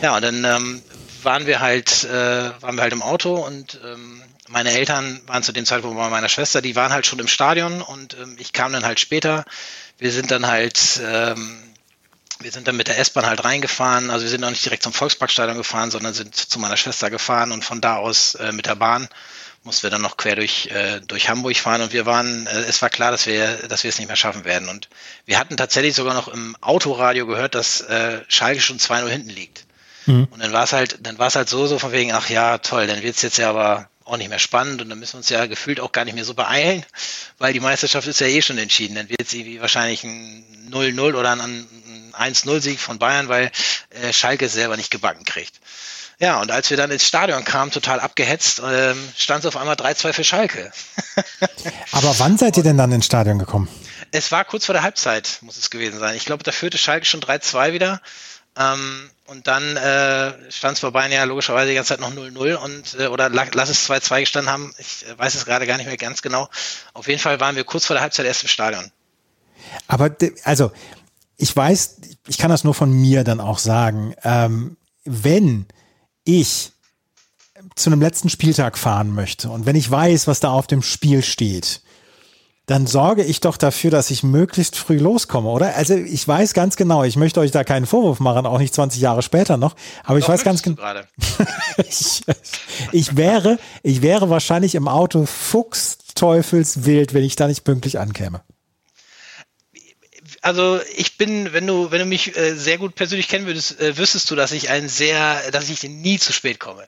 Ja, und dann ähm, waren wir halt, äh, waren wir halt im Auto und ähm, meine Eltern waren zu dem Zeitpunkt bei meiner Schwester, die waren halt schon im Stadion und ähm, ich kam dann halt später. Wir sind dann halt, ähm, wir sind dann mit der S-Bahn halt reingefahren. Also wir sind auch nicht direkt zum Volksparkstadion gefahren, sondern sind zu meiner Schwester gefahren und von da aus äh, mit der Bahn mussten wir dann noch quer durch, äh, durch Hamburg fahren und wir waren, äh, es war klar, dass wir, dass wir es nicht mehr schaffen werden. Und wir hatten tatsächlich sogar noch im Autoradio gehört, dass äh, Schalke schon 2-0 hinten liegt. Mhm. Und dann war es halt, dann war es halt so, so von wegen, ach ja, toll, dann wird es jetzt ja aber auch nicht mehr spannend und dann müssen wir uns ja gefühlt auch gar nicht mehr so beeilen, weil die Meisterschaft ist ja eh schon entschieden. Dann wird es irgendwie wahrscheinlich ein 0-0 oder ein 1-0-Sieg von Bayern, weil äh, Schalke es selber nicht gebacken kriegt. Ja, und als wir dann ins Stadion kamen, total abgehetzt, ähm, stand es auf einmal 3-2 für Schalke. Aber wann seid ihr denn dann ins Stadion gekommen? Es war kurz vor der Halbzeit, muss es gewesen sein. Ich glaube, da führte Schalke schon 3-2 wieder. Ähm, und dann äh, stand es vorbei, ja logischerweise die ganze Zeit noch 0-0 und äh, oder lass es 2-2 gestanden haben. Ich äh, weiß es gerade gar nicht mehr ganz genau. Auf jeden Fall waren wir kurz vor der Halbzeit erst im Stadion. Aber also ich weiß, ich kann das nur von mir dann auch sagen. Ähm, wenn ich zu einem letzten Spieltag fahren möchte und wenn ich weiß, was da auf dem Spiel steht, dann sorge ich doch dafür, dass ich möglichst früh loskomme, oder? Also ich weiß ganz genau, ich möchte euch da keinen Vorwurf machen, auch nicht 20 Jahre später noch, aber ich doch, weiß ganz genau. ich, ich wäre, ich wäre wahrscheinlich im Auto fuchsteufelswild, wenn ich da nicht pünktlich ankäme. also ich bin, wenn du, wenn du mich äh, sehr gut persönlich kennen würdest, äh, wüsstest du, dass ich ein sehr, dass ich nie zu spät komme.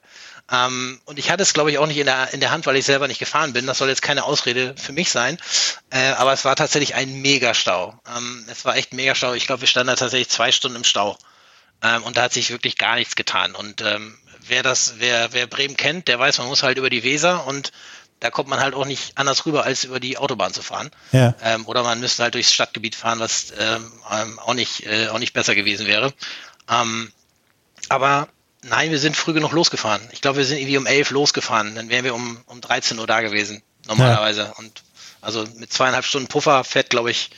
Ähm, und ich hatte es, glaube ich, auch nicht in der, in der Hand, weil ich selber nicht gefahren bin. Das soll jetzt keine Ausrede für mich sein. Äh, aber es war tatsächlich ein Megastau. Ähm, es war echt ein Megastau. Ich glaube, wir standen da tatsächlich zwei Stunden im Stau. Ähm, und da hat sich wirklich gar nichts getan. Und ähm, wer das, wer, wer Bremen kennt, der weiß, man muss halt über die Weser und da kommt man halt auch nicht anders rüber, als über die Autobahn zu fahren. Ja. Ähm, oder man müsste halt durchs Stadtgebiet fahren, was ähm, ähm, auch, nicht, äh, auch nicht besser gewesen wäre. Ähm, aber nein, wir sind früh genug losgefahren. Ich glaube, wir sind irgendwie um elf losgefahren. Dann wären wir um, um 13 Uhr da gewesen, normalerweise. Ja. Und also mit zweieinhalb Stunden Puffer fährt, glaube ich,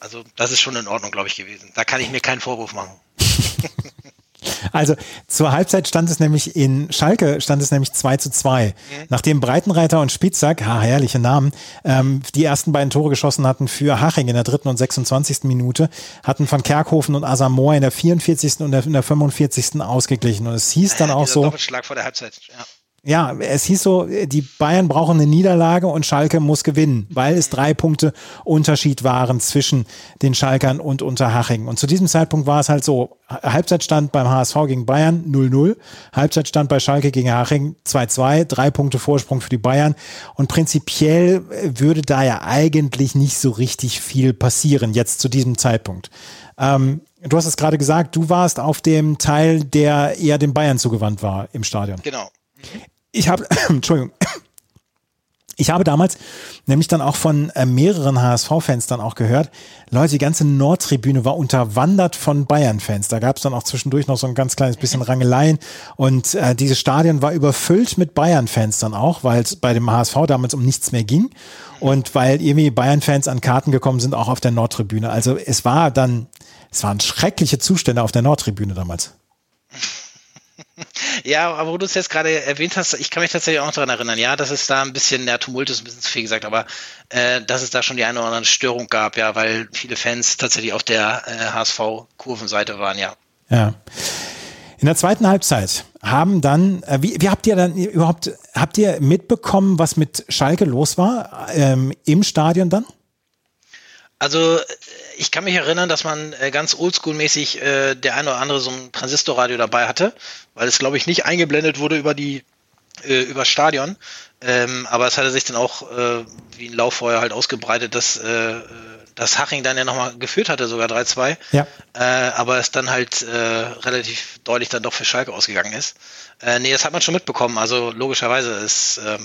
also das ist schon in Ordnung, glaube ich, gewesen. Da kann ich mir keinen Vorwurf machen. Also zur Halbzeit stand es nämlich in Schalke stand es nämlich 2 zu 2. Mhm. Nachdem Breitenreiter und Spitzak, ha, herrliche Namen, ähm, die ersten beiden Tore geschossen hatten für Haching in der dritten und 26. Minute, hatten von Kerkhofen und Asamoah in der 44. und in der 45. ausgeglichen. Und es hieß dann auch so. Doppelschlag vor der Halbzeit, ja. Ja, es hieß so, die Bayern brauchen eine Niederlage und Schalke muss gewinnen, weil es drei Punkte Unterschied waren zwischen den Schalkern und Unterhaching. Und zu diesem Zeitpunkt war es halt so, Halbzeitstand beim HSV gegen Bayern 0-0, Halbzeitstand bei Schalke gegen Haching 2-2, drei Punkte Vorsprung für die Bayern. Und prinzipiell würde da ja eigentlich nicht so richtig viel passieren, jetzt zu diesem Zeitpunkt. Ähm, du hast es gerade gesagt, du warst auf dem Teil, der eher den Bayern zugewandt war im Stadion. Genau. Ich habe, Entschuldigung, ich habe damals nämlich dann auch von äh, mehreren HSV-Fans dann auch gehört, Leute, die ganze Nordtribüne war unterwandert von Bayern-Fans. Da gab es dann auch zwischendurch noch so ein ganz kleines bisschen Rangeleien und äh, dieses Stadion war überfüllt mit Bayern-Fans dann auch, weil es bei dem HSV damals um nichts mehr ging und weil irgendwie Bayern-Fans an Karten gekommen sind, auch auf der Nordtribüne. Also es war dann, es waren schreckliche Zustände auf der Nordtribüne damals. Ja, aber wo du es jetzt gerade erwähnt hast, ich kann mich tatsächlich auch noch daran erinnern, ja, dass es da ein bisschen, der Tumult ist ein bisschen zu viel gesagt, aber äh, dass es da schon die eine oder andere Störung gab, ja, weil viele Fans tatsächlich auf der äh, HSV-Kurvenseite waren, ja. Ja. In der zweiten Halbzeit haben dann, äh, wie, wie habt ihr dann überhaupt, habt ihr mitbekommen, was mit Schalke los war ähm, im Stadion dann? Also ich kann mich erinnern, dass man äh, ganz oldschool-mäßig äh, der eine oder andere so ein Transistorradio dabei hatte, weil es, glaube ich, nicht eingeblendet wurde über die äh, über Stadion. Ähm, aber es hatte sich dann auch äh, wie ein Lauffeuer halt ausgebreitet, dass, äh, dass Haching dann ja nochmal geführt hatte, sogar 3-2. Ja. Äh, aber es dann halt äh, relativ deutlich dann doch für Schalke ausgegangen ist. Äh, nee, das hat man schon mitbekommen. Also logischerweise ist, äh,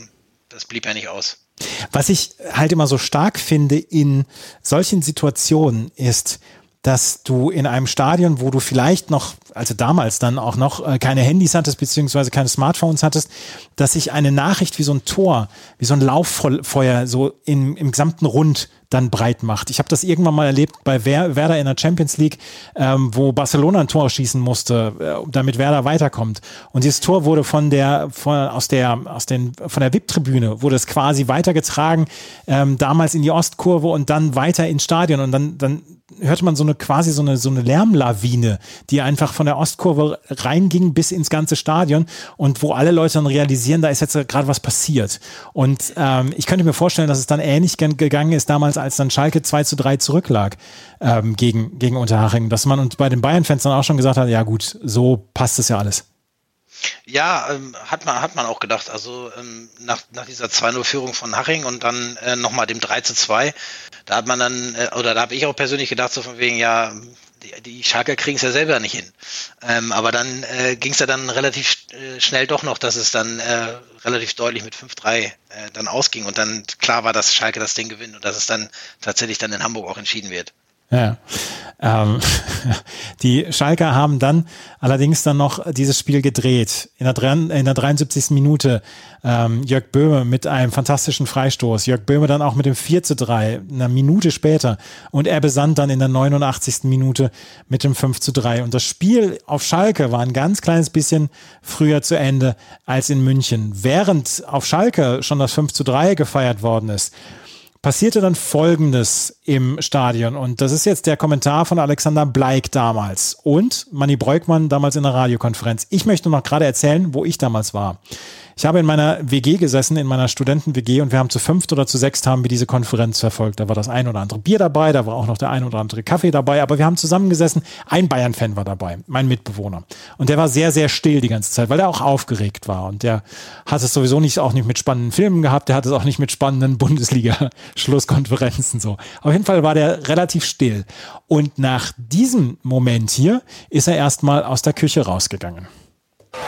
das blieb ja nicht aus. Was ich halt immer so stark finde in solchen Situationen ist, dass du in einem Stadion, wo du vielleicht noch, also damals dann auch noch äh, keine Handys hattest, beziehungsweise keine Smartphones hattest, dass sich eine Nachricht wie so ein Tor, wie so ein Lauffeuer so im, im gesamten Rund dann breit macht. Ich habe das irgendwann mal erlebt bei Werder in der Champions League, ähm, wo Barcelona ein Tor schießen musste, äh, damit Werder weiterkommt. Und dieses Tor wurde von der, von, aus der, aus den, von der VIP-Tribüne wurde es quasi weitergetragen, ähm, damals in die Ostkurve und dann weiter ins Stadion. Und dann, dann hörte man so eine quasi so eine, so eine Lärmlawine, die einfach von der Ostkurve reinging bis ins ganze Stadion und wo alle Leute dann realisieren, da ist jetzt gerade was passiert. Und ähm, ich könnte mir vorstellen, dass es dann ähnlich gegangen ist damals, als dann Schalke 2 zu 3 zurücklag ähm, gegen, gegen Unterhaching, dass man uns bei den Bayern-Fans dann auch schon gesagt hat, ja gut, so passt es ja alles. Ja, ähm, hat man hat man auch gedacht. Also ähm, nach, nach dieser 2-0-Führung von Haching und dann äh, nochmal dem 3 zu 2, da hat man dann, äh, oder da habe ich auch persönlich gedacht, so von wegen, ja, die, die Schalker kriegen es ja selber nicht hin. Ähm, aber dann äh, ging es ja dann relativ äh, schnell doch noch, dass es dann äh, relativ deutlich mit 5-3 äh, dann ausging und dann klar war, dass Schalke das Ding gewinnt und dass es dann tatsächlich dann in Hamburg auch entschieden wird. Ja. Ähm, die Schalker haben dann allerdings dann noch dieses Spiel gedreht. In der, in der 73. Minute ähm, Jörg Böhme mit einem fantastischen Freistoß. Jörg Böhme dann auch mit dem 4 zu 3, eine Minute später. Und er besandt dann in der 89. Minute mit dem 5 zu 3. Und das Spiel auf Schalke war ein ganz kleines bisschen früher zu Ende als in München. Während auf Schalke schon das 5 zu 3 gefeiert worden ist, passierte dann Folgendes im Stadion. Und das ist jetzt der Kommentar von Alexander Bleik damals und Manny Breukmann damals in der Radiokonferenz. Ich möchte noch gerade erzählen, wo ich damals war. Ich habe in meiner WG gesessen, in meiner Studenten-WG und wir haben zu fünft oder zu sechst haben wir diese Konferenz verfolgt. Da war das ein oder andere Bier dabei, da war auch noch der ein oder andere Kaffee dabei, aber wir haben zusammengesessen. Ein Bayern-Fan war dabei, mein Mitbewohner. Und der war sehr, sehr still die ganze Zeit, weil er auch aufgeregt war. Und der hat es sowieso nicht, auch nicht mit spannenden Filmen gehabt, der hat es auch nicht mit spannenden Bundesliga-Schlusskonferenzen so. Auf jeden Fall war der relativ still. Und nach diesem Moment hier ist er erstmal aus der Küche rausgegangen.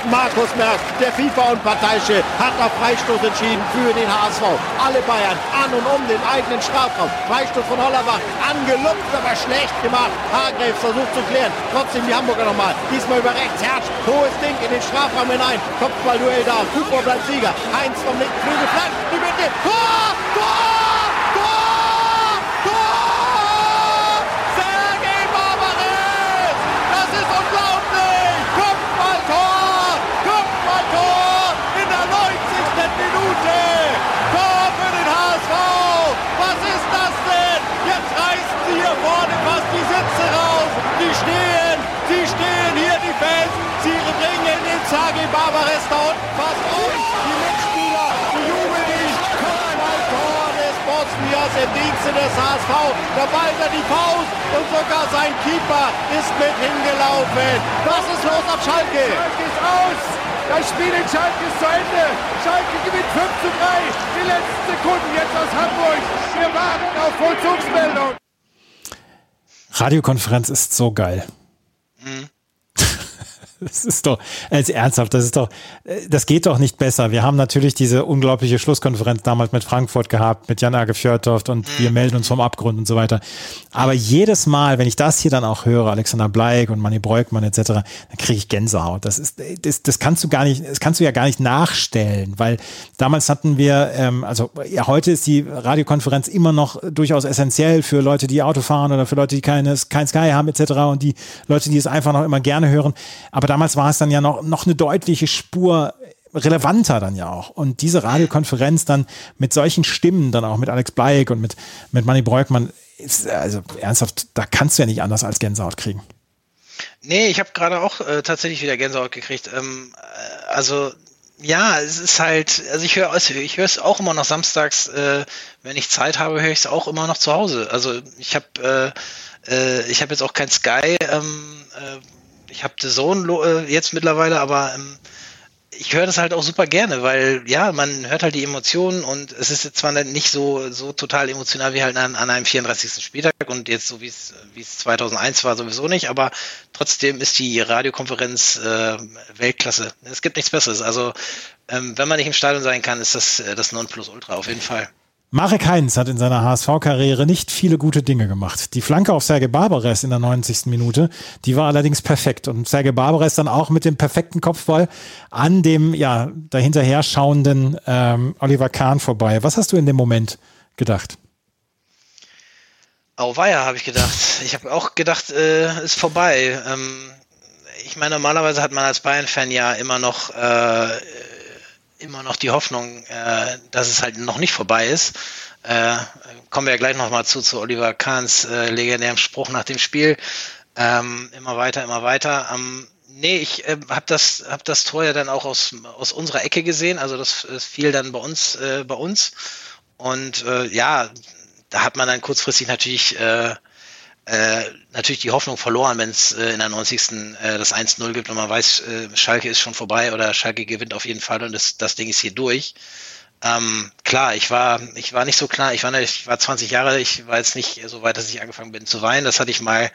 Markus Merck, der FIFA und Parteichef, hat auf Freistoß entschieden für den HSV. Alle Bayern an und um den eigenen Strafraum. Freistoß von Hollerbach, angelupft, aber schlecht gemacht. Hargreaves versucht zu klären. Trotzdem die Hamburger nochmal. Diesmal über rechts. Herz, hohes Ding in den Strafraum hinein. Kopfballduell da. Fußball bleibt Sieger. Heinz vom linken Flügel flankt. Die Mitte. Tor! Tor! Zagi Barbares da unten fast um. Die Mitspieler, die jubeln nicht. Tor des Bosniers im Dienste des HSV. Da ballt er die Faust und sogar sein Keeper ist mit hingelaufen. Was ist los auf Schalke? Schalke ist aus. Das Spiel in Schalke ist zu Ende. Schalke gewinnt 5 zu 3. Die letzten Sekunden jetzt aus Hamburg. Wir warten auf Vollzugsmeldung. Radiokonferenz ist so geil. Mhm. Das ist doch, als ernsthaft, das ist doch, das geht doch nicht besser. Wir haben natürlich diese unglaubliche Schlusskonferenz damals mit Frankfurt gehabt, mit Jan-Age Fjörtoft und wir melden uns vom Abgrund und so weiter. Aber jedes Mal, wenn ich das hier dann auch höre, Alexander Bleik und Manny Breukmann etc., dann kriege ich Gänsehaut. Das ist, das, das kannst du gar nicht, das kannst du ja gar nicht nachstellen, weil damals hatten wir, ähm, also ja, heute ist die Radiokonferenz immer noch durchaus essentiell für Leute, die Auto fahren oder für Leute, die keine, kein Sky haben etc. und die Leute, die es einfach noch immer gerne hören. Aber aber damals war es dann ja noch, noch eine deutliche Spur relevanter dann ja auch. Und diese Radiokonferenz dann mit solchen Stimmen, dann auch mit Alex Bleik und mit, mit Manny Breukmann, ist, also ernsthaft, da kannst du ja nicht anders als Gänsehaut kriegen. Nee, ich habe gerade auch äh, tatsächlich wieder Gänsehaut gekriegt. Ähm, äh, also ja, es ist halt, also ich höre ich höre es auch immer noch samstags, äh, wenn ich Zeit habe, höre ich es auch immer noch zu Hause. Also ich habe äh, äh, ich habe jetzt auch kein Sky, ähm, äh, ich habe The Zone äh, jetzt mittlerweile, aber ähm, ich höre das halt auch super gerne, weil ja, man hört halt die Emotionen und es ist jetzt zwar nicht so, so total emotional wie halt an, an einem 34. Spieltag und jetzt so wie es, wie es 2001 war sowieso nicht, aber trotzdem ist die Radiokonferenz äh, Weltklasse. Es gibt nichts Besseres. Also ähm, wenn man nicht im Stadion sein kann, ist das äh, das Nonplusultra auf jeden Fall. Marek Heinz hat in seiner HSV-Karriere nicht viele gute Dinge gemacht. Die Flanke auf Serge Barbares in der 90. Minute, die war allerdings perfekt. Und Serge Barbares dann auch mit dem perfekten Kopfball an dem ja dahinterher schauenden ähm, Oliver Kahn vorbei. Was hast du in dem Moment gedacht? Auweia, habe ich gedacht. Ich habe auch gedacht, äh, ist vorbei. Ähm, ich meine, normalerweise hat man als Bayern-Fan ja immer noch äh, immer noch die Hoffnung, äh, dass es halt noch nicht vorbei ist. Äh, kommen wir ja gleich nochmal zu, zu Oliver Kahns äh, legendärem Spruch nach dem Spiel. Ähm, immer weiter, immer weiter. Ähm, nee, ich äh, habe das, hab das Tor ja dann auch aus, aus unserer Ecke gesehen. Also das, das fiel dann bei uns, äh, bei uns. Und äh, ja, da hat man dann kurzfristig natürlich äh, äh, natürlich die Hoffnung verloren, wenn es äh, in der 90. Äh, das 1-0 gibt und man weiß, äh, Schalke ist schon vorbei oder Schalke gewinnt auf jeden Fall und das, das Ding ist hier durch. Ähm, klar, ich war, ich war nicht so klar, ich war, ich war 20 Jahre, ich war jetzt nicht so weit, dass ich angefangen bin zu weinen. Das hatte ich mal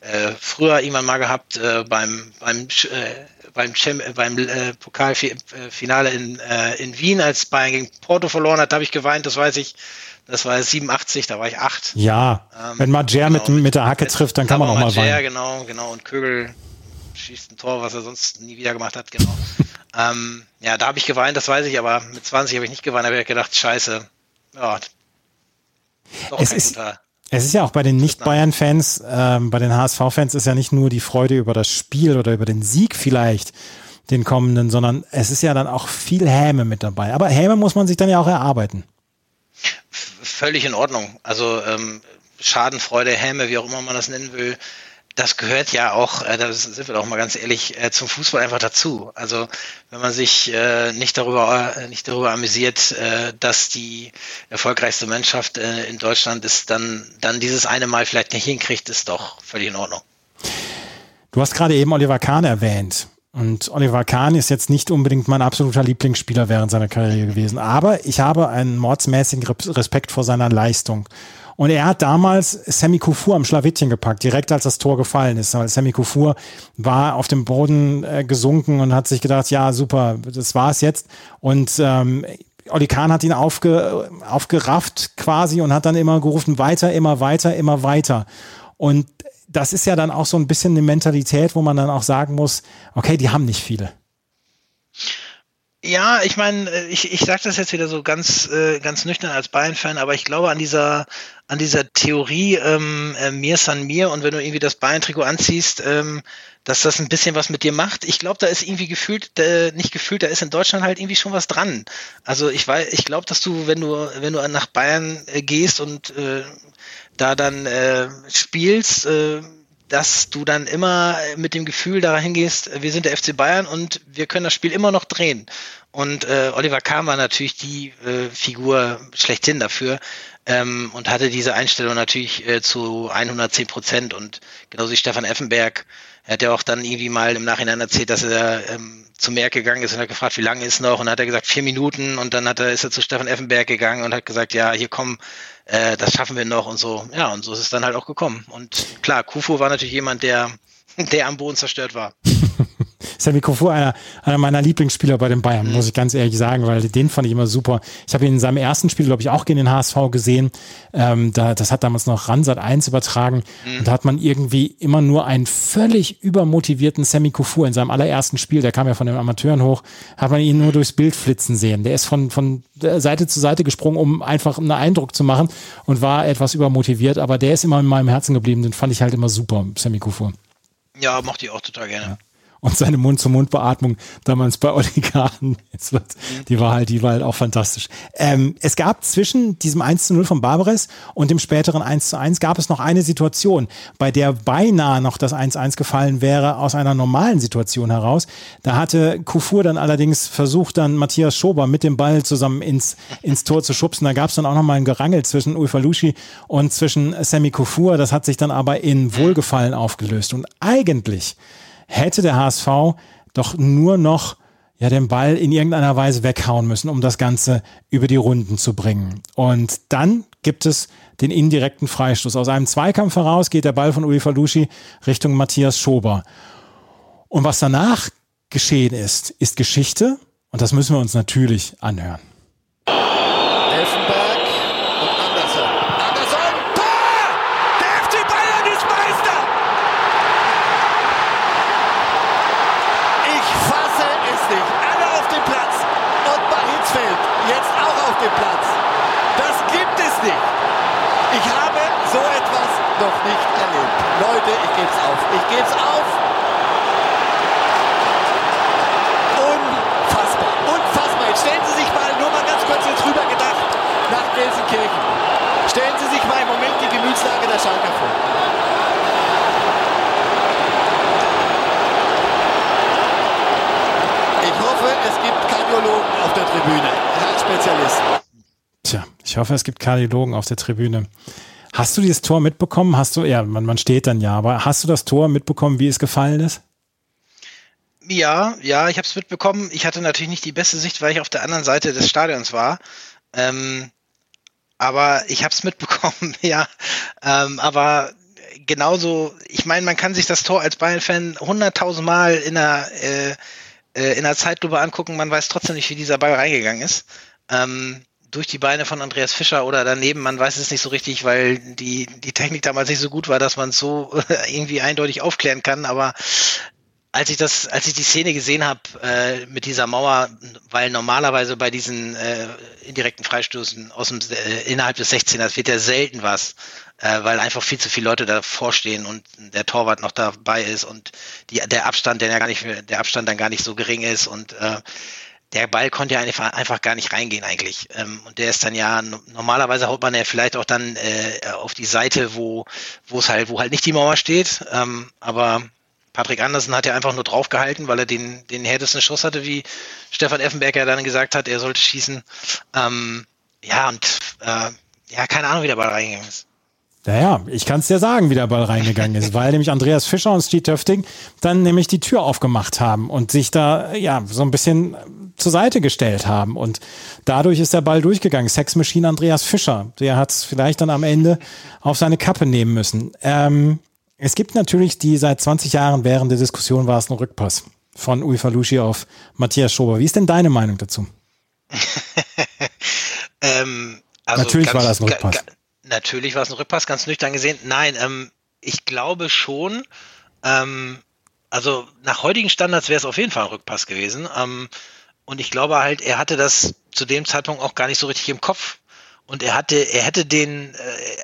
äh, früher irgendwann mal gehabt äh, beim beim äh, beim, Cem beim äh, Pokalfinale in, äh, in Wien, als Bayern gegen Porto verloren hat, habe ich geweint, das weiß ich. Das war 87, da war ich acht. Ja, ähm, wenn Majer genau, mit, mit der Hacke trifft, dann kann man auch mal weinen. Ja, genau, genau. Und Kögel schießt ein Tor, was er sonst nie wieder gemacht hat, genau. ähm, ja, da habe ich geweint, das weiß ich, aber mit 20 habe ich nicht geweint, da habe ich gedacht, scheiße. Ja, doch es ist, guter, es ist ja auch bei den Nicht-Bayern-Fans, ähm, bei den HSV-Fans ist ja nicht nur die Freude über das Spiel oder über den Sieg vielleicht, den kommenden, sondern es ist ja dann auch viel Häme mit dabei. Aber Häme muss man sich dann ja auch erarbeiten völlig in Ordnung. Also ähm, Schadenfreude, Häme, wie auch immer man das nennen will, das gehört ja auch, äh, da sind wir doch mal ganz ehrlich, äh, zum Fußball einfach dazu. Also wenn man sich äh, nicht darüber äh, nicht darüber amüsiert, äh, dass die erfolgreichste Mannschaft äh, in Deutschland ist, dann dann dieses eine Mal vielleicht nicht hinkriegt, ist doch völlig in Ordnung. Du hast gerade eben Oliver Kahn erwähnt. Und Oliver Kahn ist jetzt nicht unbedingt mein absoluter Lieblingsspieler während seiner Karriere gewesen. Aber ich habe einen mordsmäßigen Respekt vor seiner Leistung. Und er hat damals Sammy Kufur am Schlawittchen gepackt, direkt als das Tor gefallen ist. Weil Sammy Kufur war auf dem Boden äh, gesunken und hat sich gedacht, ja, super, das war's jetzt. Und ähm, Oli Kahn hat ihn aufge, aufgerafft quasi und hat dann immer gerufen, weiter, immer weiter, immer weiter. Und das ist ja dann auch so ein bisschen eine Mentalität, wo man dann auch sagen muss, okay, die haben nicht viele. Ja, ich meine, ich, ich sage das jetzt wieder so ganz, äh, ganz nüchtern als Bayern-Fan, aber ich glaube an dieser, an dieser Theorie ähm, äh, mir san mir und wenn du irgendwie das Bayern-Trikot anziehst, ähm, dass das ein bisschen was mit dir macht. Ich glaube, da ist irgendwie gefühlt, äh, nicht gefühlt, da ist in Deutschland halt irgendwie schon was dran. Also ich weiß, ich glaube, dass du, wenn du, wenn du nach Bayern äh, gehst und äh, da dann äh, spielst, äh, dass du dann immer mit dem Gefühl dahin gehst, wir sind der FC Bayern und wir können das Spiel immer noch drehen. Und äh, Oliver Kahn war natürlich die äh, Figur schlechthin dafür ähm, und hatte diese Einstellung natürlich äh, zu 110 Prozent. Und genauso wie Stefan Effenberg, er hat ja auch dann irgendwie mal im Nachhinein erzählt, dass er ähm, zu Merck gegangen ist und hat gefragt, wie lange ist noch? Und dann hat er gesagt, vier Minuten. Und dann hat er, ist er zu Stefan Effenberg gegangen und hat gesagt, ja, hier kommen äh, das schaffen wir noch und so. Ja, und so ist es dann halt auch gekommen. Und klar, Kufu war natürlich jemand, der, der am Boden zerstört war. Sammy Kofur, einer, einer meiner Lieblingsspieler bei den Bayern, muss ich ganz ehrlich sagen, weil den fand ich immer super. Ich habe ihn in seinem ersten Spiel, glaube ich, auch gegen den HSV gesehen. Ähm, da, das hat damals noch Ransat 1 übertragen. Mhm. Und da hat man irgendwie immer nur einen völlig übermotivierten Sammy Kofur in seinem allerersten Spiel, der kam ja von den Amateuren hoch, hat man ihn nur durchs Bild flitzen sehen. Der ist von, von Seite zu Seite gesprungen, um einfach einen Eindruck zu machen und war etwas übermotiviert. Aber der ist immer in meinem Herzen geblieben. Den fand ich halt immer super, Sammy Kofur. Ja, mochte ich auch total gerne. Ja und seine Mund-zu-Mund-Beatmung damals bei Oligarchen, die war halt, die war halt auch fantastisch. Ähm, es gab zwischen diesem 1 zu 0 von Barbares und dem späteren 1 zu 1 gab es noch eine Situation, bei der beinahe noch das 1 1 gefallen wäre aus einer normalen Situation heraus. Da hatte Kufur dann allerdings versucht, dann Matthias Schober mit dem Ball zusammen ins, ins Tor zu schubsen. Da gab es dann auch noch mal ein Gerangel zwischen Ulfalushi und zwischen Sammy Kufur. Das hat sich dann aber in Wohlgefallen aufgelöst. Und eigentlich hätte der HSV doch nur noch ja den Ball in irgendeiner Weise weghauen müssen, um das Ganze über die Runden zu bringen. Und dann gibt es den indirekten Freistoß. Aus einem Zweikampf heraus geht der Ball von Uli Falucci Richtung Matthias Schober. Und was danach geschehen ist, ist Geschichte und das müssen wir uns natürlich anhören. Hoffe, es gibt Kardiologen auf der Tribüne. Hast du dieses Tor mitbekommen? Hast du, ja, man, man steht dann ja, aber hast du das Tor mitbekommen, wie es gefallen ist? Ja, ja, ich habe es mitbekommen. Ich hatte natürlich nicht die beste Sicht, weil ich auf der anderen Seite des Stadions war. Ähm, aber ich habe es mitbekommen, ja. Ähm, aber genauso, ich meine, man kann sich das Tor als Bayern-Fan hunderttausend Mal in der, äh, äh, in der Zeitlupe angucken. Man weiß trotzdem nicht, wie dieser Ball reingegangen ist. Ähm, durch die Beine von Andreas Fischer oder daneben, man weiß es nicht so richtig, weil die, die Technik damals nicht so gut war, dass man es so irgendwie eindeutig aufklären kann, aber als ich das, als ich die Szene gesehen habe äh, mit dieser Mauer, weil normalerweise bei diesen äh, indirekten Freistoßen aus dem äh, innerhalb des 16ers wird ja selten was, äh, weil einfach viel zu viele Leute davor stehen und der Torwart noch dabei ist und die, der Abstand, der ja gar nicht, der Abstand dann gar nicht so gering ist und äh, der Ball konnte ja einfach, gar nicht reingehen eigentlich. Ähm, und der ist dann ja, normalerweise haut man ja vielleicht auch dann äh, auf die Seite, wo wo es halt, wo halt nicht die Mauer steht. Ähm, aber Patrick Andersen hat ja einfach nur draufgehalten, weil er den, den härtesten Schuss hatte, wie Stefan Effenberger dann gesagt hat, er sollte schießen. Ähm, ja, und äh, ja, keine Ahnung, wie der Ball reingegangen ist. Naja, ich kann es dir sagen, wie der Ball reingegangen ist, weil nämlich Andreas Fischer und Steve Töfting dann nämlich die Tür aufgemacht haben und sich da ja so ein bisschen zur Seite gestellt haben. Und dadurch ist der Ball durchgegangen. Sex Machine Andreas Fischer, der hat es vielleicht dann am Ende auf seine Kappe nehmen müssen. Ähm, es gibt natürlich die seit 20 Jahren während der Diskussion war es ein Rückpass von Ui Falushi auf Matthias Schober. Wie ist denn deine Meinung dazu? ähm, also natürlich war das ein Rückpass. Natürlich war es ein Rückpass, ganz nüchtern gesehen. Nein, ähm, ich glaube schon, ähm, also nach heutigen Standards wäre es auf jeden Fall ein Rückpass gewesen. Ähm, und ich glaube halt, er hatte das zu dem Zeitpunkt auch gar nicht so richtig im Kopf. Und er hatte, er hätte den, äh,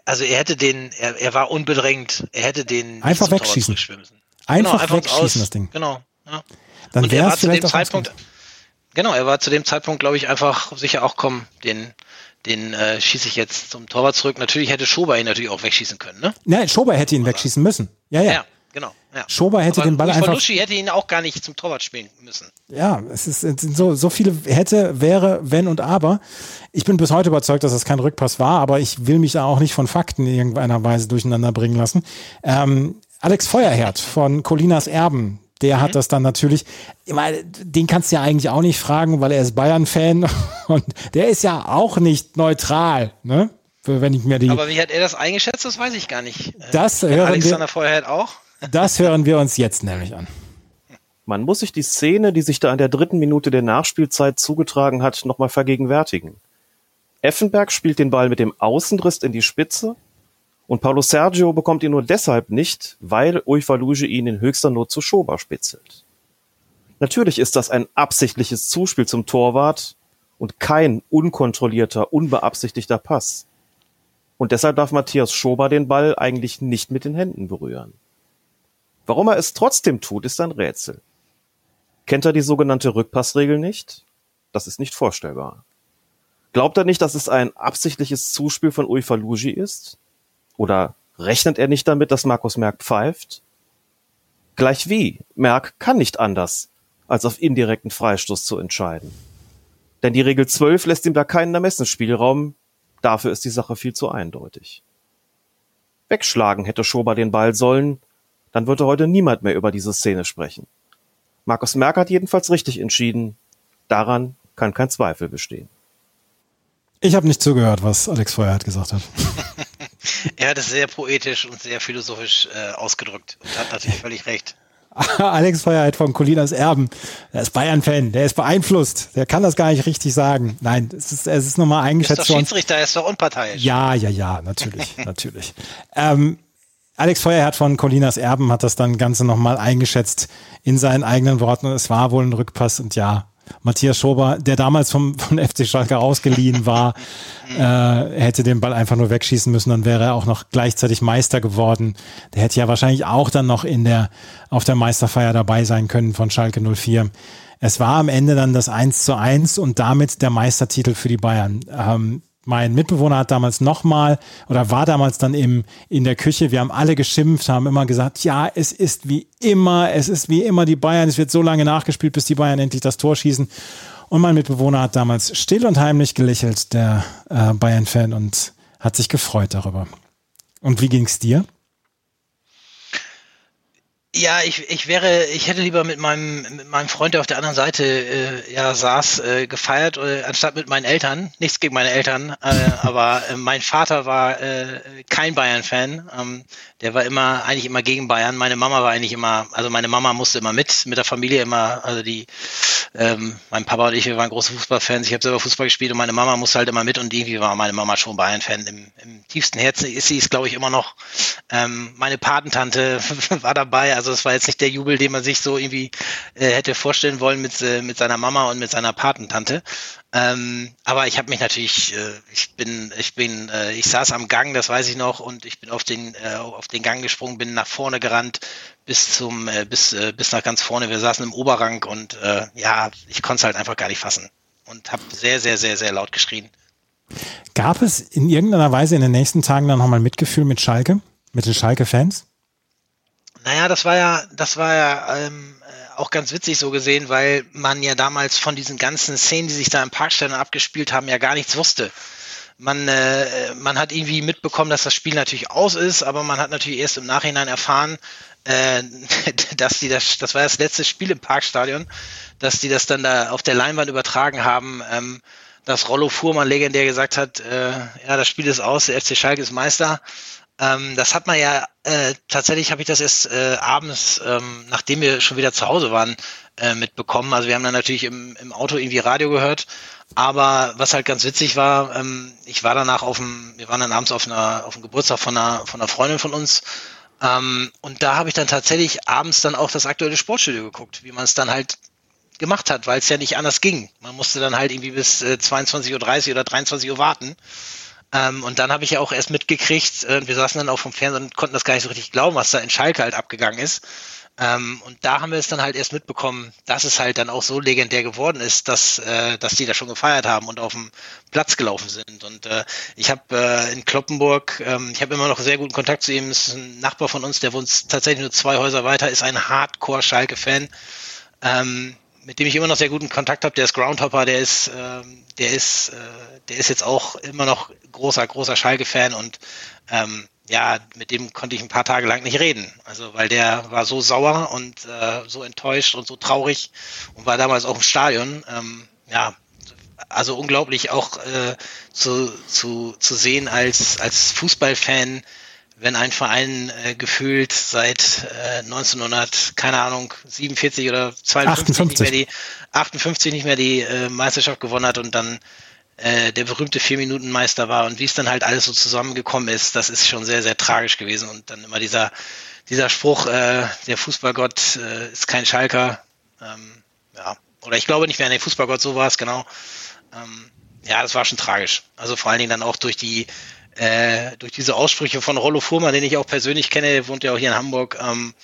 also er hätte den, er, er war unbedrängt, er hätte den einfach wegschießen. Müssen. Einfach, genau, einfach wegschießen das Ding. Genau. Ja. Dann wäre es vielleicht auch Zeitpunkt, Genau, er war zu dem Zeitpunkt, glaube ich, einfach sicher auch kommen, den, den äh, schieße ich jetzt zum Torwart zurück. Natürlich hätte Schober ihn natürlich auch wegschießen können, ne? Nein, Schober hätte ihn wegschießen müssen. Ja, ja. ja genau. Ja. Schober hätte Aber den Ball einfach. Luschi hätte ihn auch gar nicht zum Torwart spielen müssen. Ja, es, ist, es sind so, so viele hätte, wäre, wenn und aber. Ich bin bis heute überzeugt, dass das kein Rückpass war, aber ich will mich da auch nicht von Fakten in irgendeiner Weise durcheinander bringen lassen. Ähm, Alex Feuerherd von Colinas Erben, der mhm. hat das dann natürlich, den kannst du ja eigentlich auch nicht fragen, weil er ist Bayern-Fan und der ist ja auch nicht neutral, ne? Wenn ich mir die. Aber wie hat er das eingeschätzt? Das weiß ich gar nicht. Das hören Alexander wir, Feuerherd auch? Das hören wir uns jetzt nämlich an. Man muss sich die Szene, die sich da in der dritten Minute der Nachspielzeit zugetragen hat, nochmal vergegenwärtigen. Effenberg spielt den Ball mit dem Außenriss in die Spitze und Paulo Sergio bekommt ihn nur deshalb nicht, weil Uifaluge ihn in höchster Not zu Schober spitzelt. Natürlich ist das ein absichtliches Zuspiel zum Torwart und kein unkontrollierter, unbeabsichtigter Pass. Und deshalb darf Matthias Schober den Ball eigentlich nicht mit den Händen berühren. Warum er es trotzdem tut, ist ein Rätsel. Kennt er die sogenannte Rückpassregel nicht? Das ist nicht vorstellbar. Glaubt er nicht, dass es ein absichtliches Zuspiel von Uifalugi ist? Oder rechnet er nicht damit, dass Markus Merck pfeift? Gleich wie, Merck kann nicht anders, als auf indirekten Freistoß zu entscheiden. Denn die Regel 12 lässt ihm da keinen Ermessensspielraum, dafür ist die Sache viel zu eindeutig. Wegschlagen hätte Schober den Ball sollen, dann würde heute niemand mehr über diese Szene sprechen. Markus Merck hat jedenfalls richtig entschieden. Daran kann kein Zweifel bestehen. Ich habe nicht zugehört, was Alex Feuerhardt gesagt hat. er hat es sehr poetisch und sehr philosophisch äh, ausgedrückt und hat natürlich völlig recht. Alex Feuerheit von Colinas Erben. Der ist Bayern-Fan, der ist beeinflusst. Der kann das gar nicht richtig sagen. Nein, es ist, es ist nochmal eingeschätzt worden. Ist doch Schiedsrichter, ist doch unparteiisch. Ja, ja, ja, natürlich, natürlich. Ähm, Alex Feuerherd von Colinas Erben hat das dann Ganze nochmal eingeschätzt in seinen eigenen Worten. Es war wohl ein Rückpass und ja, Matthias Schober, der damals vom, von FC Schalke ausgeliehen war, äh, hätte den Ball einfach nur wegschießen müssen, dann wäre er auch noch gleichzeitig Meister geworden. Der hätte ja wahrscheinlich auch dann noch in der, auf der Meisterfeier dabei sein können von Schalke 04. Es war am Ende dann das 1 zu 1 und damit der Meistertitel für die Bayern. Ähm, mein Mitbewohner hat damals nochmal oder war damals dann im, in der Küche. Wir haben alle geschimpft, haben immer gesagt, ja, es ist wie immer, es ist wie immer die Bayern. Es wird so lange nachgespielt, bis die Bayern endlich das Tor schießen. Und mein Mitbewohner hat damals still und heimlich gelächelt, der äh, Bayern-Fan, und hat sich gefreut darüber. Und wie ging's dir? Ja, ich, ich wäre, ich hätte lieber mit meinem, mit meinem Freund, der auf der anderen Seite äh, ja saß, äh, gefeiert, äh, anstatt mit meinen Eltern. Nichts gegen meine Eltern, äh, aber äh, mein Vater war äh, kein Bayern-Fan. Ähm, der war immer, eigentlich immer gegen Bayern. Meine Mama war eigentlich immer, also meine Mama musste immer mit, mit der Familie immer, also die ähm, mein Papa und ich, wir waren große Fußballfans. Ich habe selber Fußball gespielt und meine Mama musste halt immer mit und irgendwie war meine Mama schon Bayern-Fan. Im, Im, tiefsten Herzen ist sie es, glaube ich, immer noch. Ähm, meine Patentante war dabei. Also es war jetzt nicht der Jubel, den man sich so irgendwie äh, hätte vorstellen wollen mit, äh, mit seiner Mama und mit seiner Patentante. Ähm, aber ich habe mich natürlich, äh, ich bin, ich bin, äh, ich saß am Gang, das weiß ich noch, und ich bin auf den, äh, auf den Gang gesprungen, bin nach vorne gerannt bis zum, äh, bis, äh, bis nach ganz vorne. Wir saßen im Oberrang und äh, ja, ich konnte es halt einfach gar nicht fassen und habe sehr, sehr, sehr, sehr laut geschrien. Gab es in irgendeiner Weise in den nächsten Tagen dann nochmal Mitgefühl mit Schalke, mit den Schalke-Fans? Naja, das war ja, das war ja ähm, äh, auch ganz witzig so gesehen, weil man ja damals von diesen ganzen Szenen, die sich da im Parkstadion abgespielt haben, ja gar nichts wusste. Man, äh, man hat irgendwie mitbekommen, dass das Spiel natürlich aus ist, aber man hat natürlich erst im Nachhinein erfahren, äh, dass die das, das war das letzte Spiel im Parkstadion, dass die das dann da auf der Leinwand übertragen haben, ähm, dass Rollo Fuhrmann legendär gesagt hat, äh, ja, das Spiel ist aus, der FC Schalke ist Meister. Ähm, das hat man ja äh, tatsächlich habe ich das erst äh, abends, ähm, nachdem wir schon wieder zu Hause waren, äh, mitbekommen. Also wir haben dann natürlich im, im Auto irgendwie Radio gehört. Aber was halt ganz witzig war, ähm, ich war danach auf dem, wir waren dann abends auf einer auf dem Geburtstag von einer von einer Freundin von uns. Ähm, und da habe ich dann tatsächlich abends dann auch das aktuelle Sportstudio geguckt, wie man es dann halt gemacht hat, weil es ja nicht anders ging. Man musste dann halt irgendwie bis äh, 22.30 Uhr oder 23 Uhr warten. Ähm, und dann habe ich ja auch erst mitgekriegt, äh, wir saßen dann auch vom Fernsehen und konnten das gar nicht so richtig glauben, was da in Schalke halt abgegangen ist. Ähm, und da haben wir es dann halt erst mitbekommen, dass es halt dann auch so legendär geworden ist, dass, äh, dass die da schon gefeiert haben und auf dem Platz gelaufen sind. Und äh, ich habe äh, in Kloppenburg, ähm, ich habe immer noch sehr guten Kontakt zu ihm, ist ein Nachbar von uns, der wohnt tatsächlich nur zwei Häuser weiter, ist ein Hardcore-Schalke-Fan. Ähm, mit dem ich immer noch sehr guten Kontakt habe, der ist Groundhopper, der ist, ähm, der ist, äh, der ist jetzt auch immer noch großer, großer Schalke-Fan und ähm, ja, mit dem konnte ich ein paar Tage lang nicht reden. Also weil der war so sauer und äh, so enttäuscht und so traurig und war damals auch im Stadion. Ähm, ja, also unglaublich auch äh, zu, zu, zu sehen als, als Fußballfan, wenn ein Verein äh, gefühlt seit äh, 1900, keine Ahnung, 47 oder 52 58. nicht mehr die 58 nicht mehr die äh, Meisterschaft gewonnen hat und dann äh, der berühmte vier Minuten Meister war und wie es dann halt alles so zusammengekommen ist, das ist schon sehr sehr tragisch gewesen und dann immer dieser dieser Spruch, äh, der Fußballgott äh, ist kein Schalker, ähm, ja oder ich glaube nicht mehr, der Fußballgott so war es genau. Ähm, ja, das war schon tragisch. Also vor allen Dingen dann auch durch die äh, durch diese Aussprüche von Rollo Fuhrmann, den ich auch persönlich kenne, der wohnt ja auch hier in Hamburg, ähm,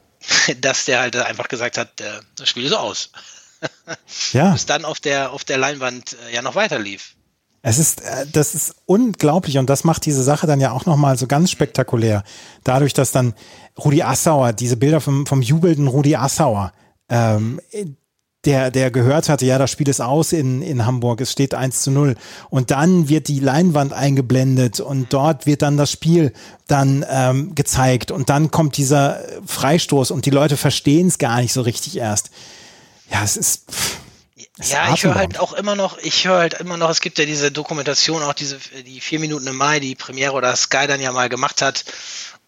dass der halt einfach gesagt hat, äh, das Spiel ist aus. ja. Bis dann auf der, auf der Leinwand äh, ja noch weiter lief. Es ist, äh, das ist unglaublich und das macht diese Sache dann ja auch nochmal so ganz spektakulär. Dadurch, dass dann Rudi Assauer, diese Bilder vom, vom jubelnden Rudi Assauer, ähm, der, der gehört hatte, ja, das Spiel ist aus in, in Hamburg, es steht 1 zu 0. Und dann wird die Leinwand eingeblendet und dort wird dann das Spiel dann ähm, gezeigt und dann kommt dieser Freistoß und die Leute verstehen es gar nicht so richtig erst. Ja, es ist. Pff, es ja, ich höre halt auch immer noch, ich höre halt immer noch, es gibt ja diese Dokumentation, auch diese, die vier Minuten im Mai, die Premiere oder Sky dann ja mal gemacht hat,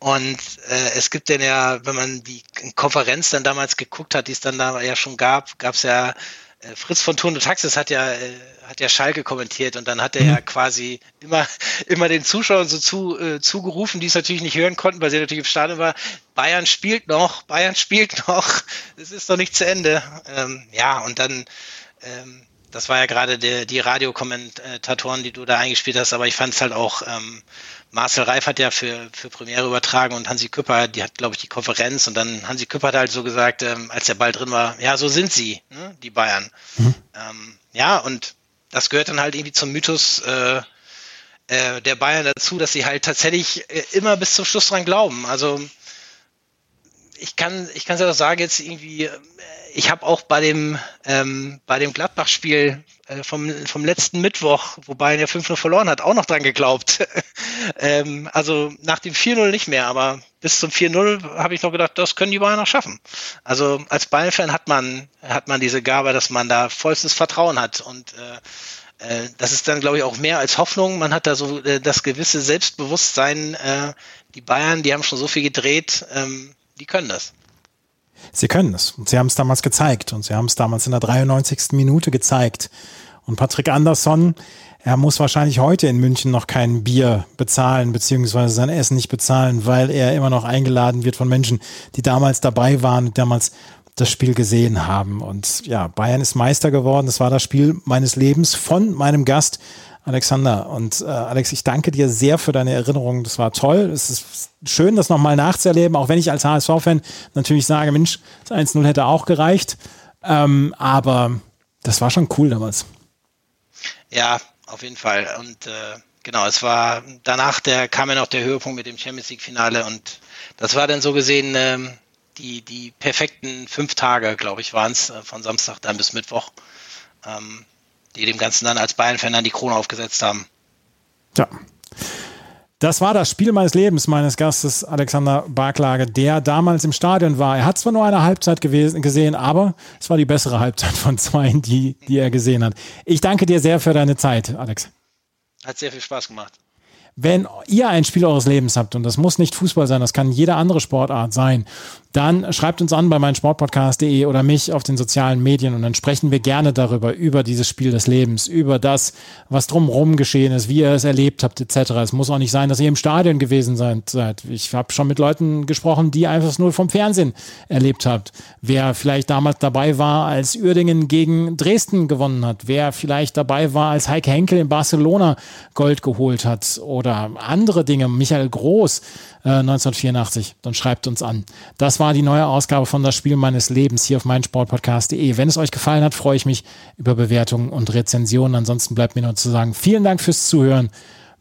und äh, es gibt denn ja, wenn man die Konferenz dann damals geguckt hat, die es dann da ja schon gab, gab es ja, äh, Fritz von Thun und Taxis hat ja, äh, hat ja Schalke kommentiert und dann hat er mhm. ja quasi immer, immer den Zuschauern so zu, äh, zugerufen, die es natürlich nicht hören konnten, weil sie natürlich im Stadion war, Bayern spielt noch, Bayern spielt noch, es ist noch nicht zu Ende. Ähm, ja, und dann ähm, das war ja gerade der, die Radiokommentatoren, die du da eingespielt hast, aber ich fand es halt auch, ähm, Marcel Reif hat ja für, für Premiere übertragen und Hansi Küpper, die hat, glaube ich, die Konferenz und dann Hansi Küpper hat halt so gesagt, ähm, als der Ball drin war, ja, so sind sie, ne, die Bayern. Mhm. Ähm, ja, und das gehört dann halt irgendwie zum Mythos äh, äh, der Bayern dazu, dass sie halt tatsächlich äh, immer bis zum Schluss dran glauben. Also ich kann, ich kann es ja auch sagen, jetzt irgendwie, äh, ich habe auch bei dem, ähm, bei dem Gladbach-Spiel äh, vom, vom letzten Mittwoch, wo Bayern ja 5-0 verloren hat, auch noch dran geglaubt. ähm, also nach dem 4-0 nicht mehr, aber bis zum 4-0 habe ich noch gedacht, das können die Bayern noch schaffen. Also als Bayern-Fan hat man, hat man diese Gabe, dass man da vollstes Vertrauen hat und äh, äh das ist dann, glaube ich, auch mehr als Hoffnung. Man hat da so äh, das gewisse Selbstbewusstsein. Die Bayern, die haben schon so viel gedreht. Die können das. Sie können es. Und sie haben es damals gezeigt. Und sie haben es damals in der 93. Minute gezeigt. Und Patrick Andersson, er muss wahrscheinlich heute in München noch kein Bier bezahlen, beziehungsweise sein Essen nicht bezahlen, weil er immer noch eingeladen wird von Menschen, die damals dabei waren damals das Spiel gesehen haben. Und ja, Bayern ist Meister geworden. Das war das Spiel meines Lebens von meinem Gast Alexander. Und äh, Alex, ich danke dir sehr für deine Erinnerung. Das war toll. Es ist schön, das nochmal nachzuerleben, auch wenn ich als HSV-Fan natürlich sage, Mensch, das 1-0 hätte auch gereicht. Ähm, aber das war schon cool damals. Ja, auf jeden Fall. Und äh, genau, es war danach der kam ja noch der Höhepunkt mit dem Champions League Finale und das war dann so gesehen ähm, die die perfekten fünf Tage, glaube ich, waren es äh, von Samstag dann bis Mittwoch. Ähm, die dem Ganzen dann als Bayern-Fan dann die Krone aufgesetzt haben. Ja. Das war das Spiel meines Lebens, meines Gastes Alexander Barklage, der damals im Stadion war. Er hat zwar nur eine Halbzeit gewesen, gesehen, aber es war die bessere Halbzeit von zwei, die, die er gesehen hat. Ich danke dir sehr für deine Zeit, Alex. Hat sehr viel Spaß gemacht. Wenn ihr ein Spiel eures Lebens habt, und das muss nicht Fußball sein, das kann jede andere Sportart sein, dann schreibt uns an bei meinsportpodcast.de oder mich auf den sozialen Medien und dann sprechen wir gerne darüber, über dieses Spiel des Lebens, über das, was drumherum geschehen ist, wie ihr es erlebt habt, etc. Es muss auch nicht sein, dass ihr im Stadion gewesen seid. Ich habe schon mit Leuten gesprochen, die einfach nur vom Fernsehen erlebt habt. Wer vielleicht damals dabei war, als Uerdingen gegen Dresden gewonnen hat, wer vielleicht dabei war, als Heike Henkel in Barcelona Gold geholt hat oder andere Dinge, Michael Groß, 1984, äh, dann schreibt uns an. Das war die neue Ausgabe von Das Spiel meines Lebens hier auf meinsportpodcast.de. Wenn es euch gefallen hat, freue ich mich über Bewertungen und Rezensionen. Ansonsten bleibt mir nur zu sagen, vielen Dank fürs Zuhören.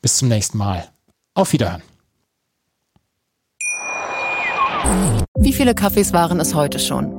Bis zum nächsten Mal. Auf Wiederhören. Wie viele Kaffees waren es heute schon?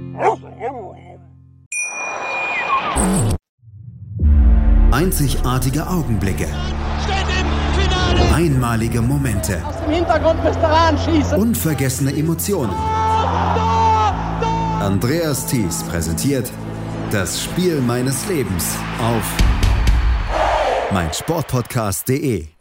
Einzigartige Augenblicke. Einmalige Momente. Aus dem Hintergrund schießen. Unvergessene Emotionen. Andreas Thies präsentiert das Spiel meines Lebens auf meinsportpodcast.de.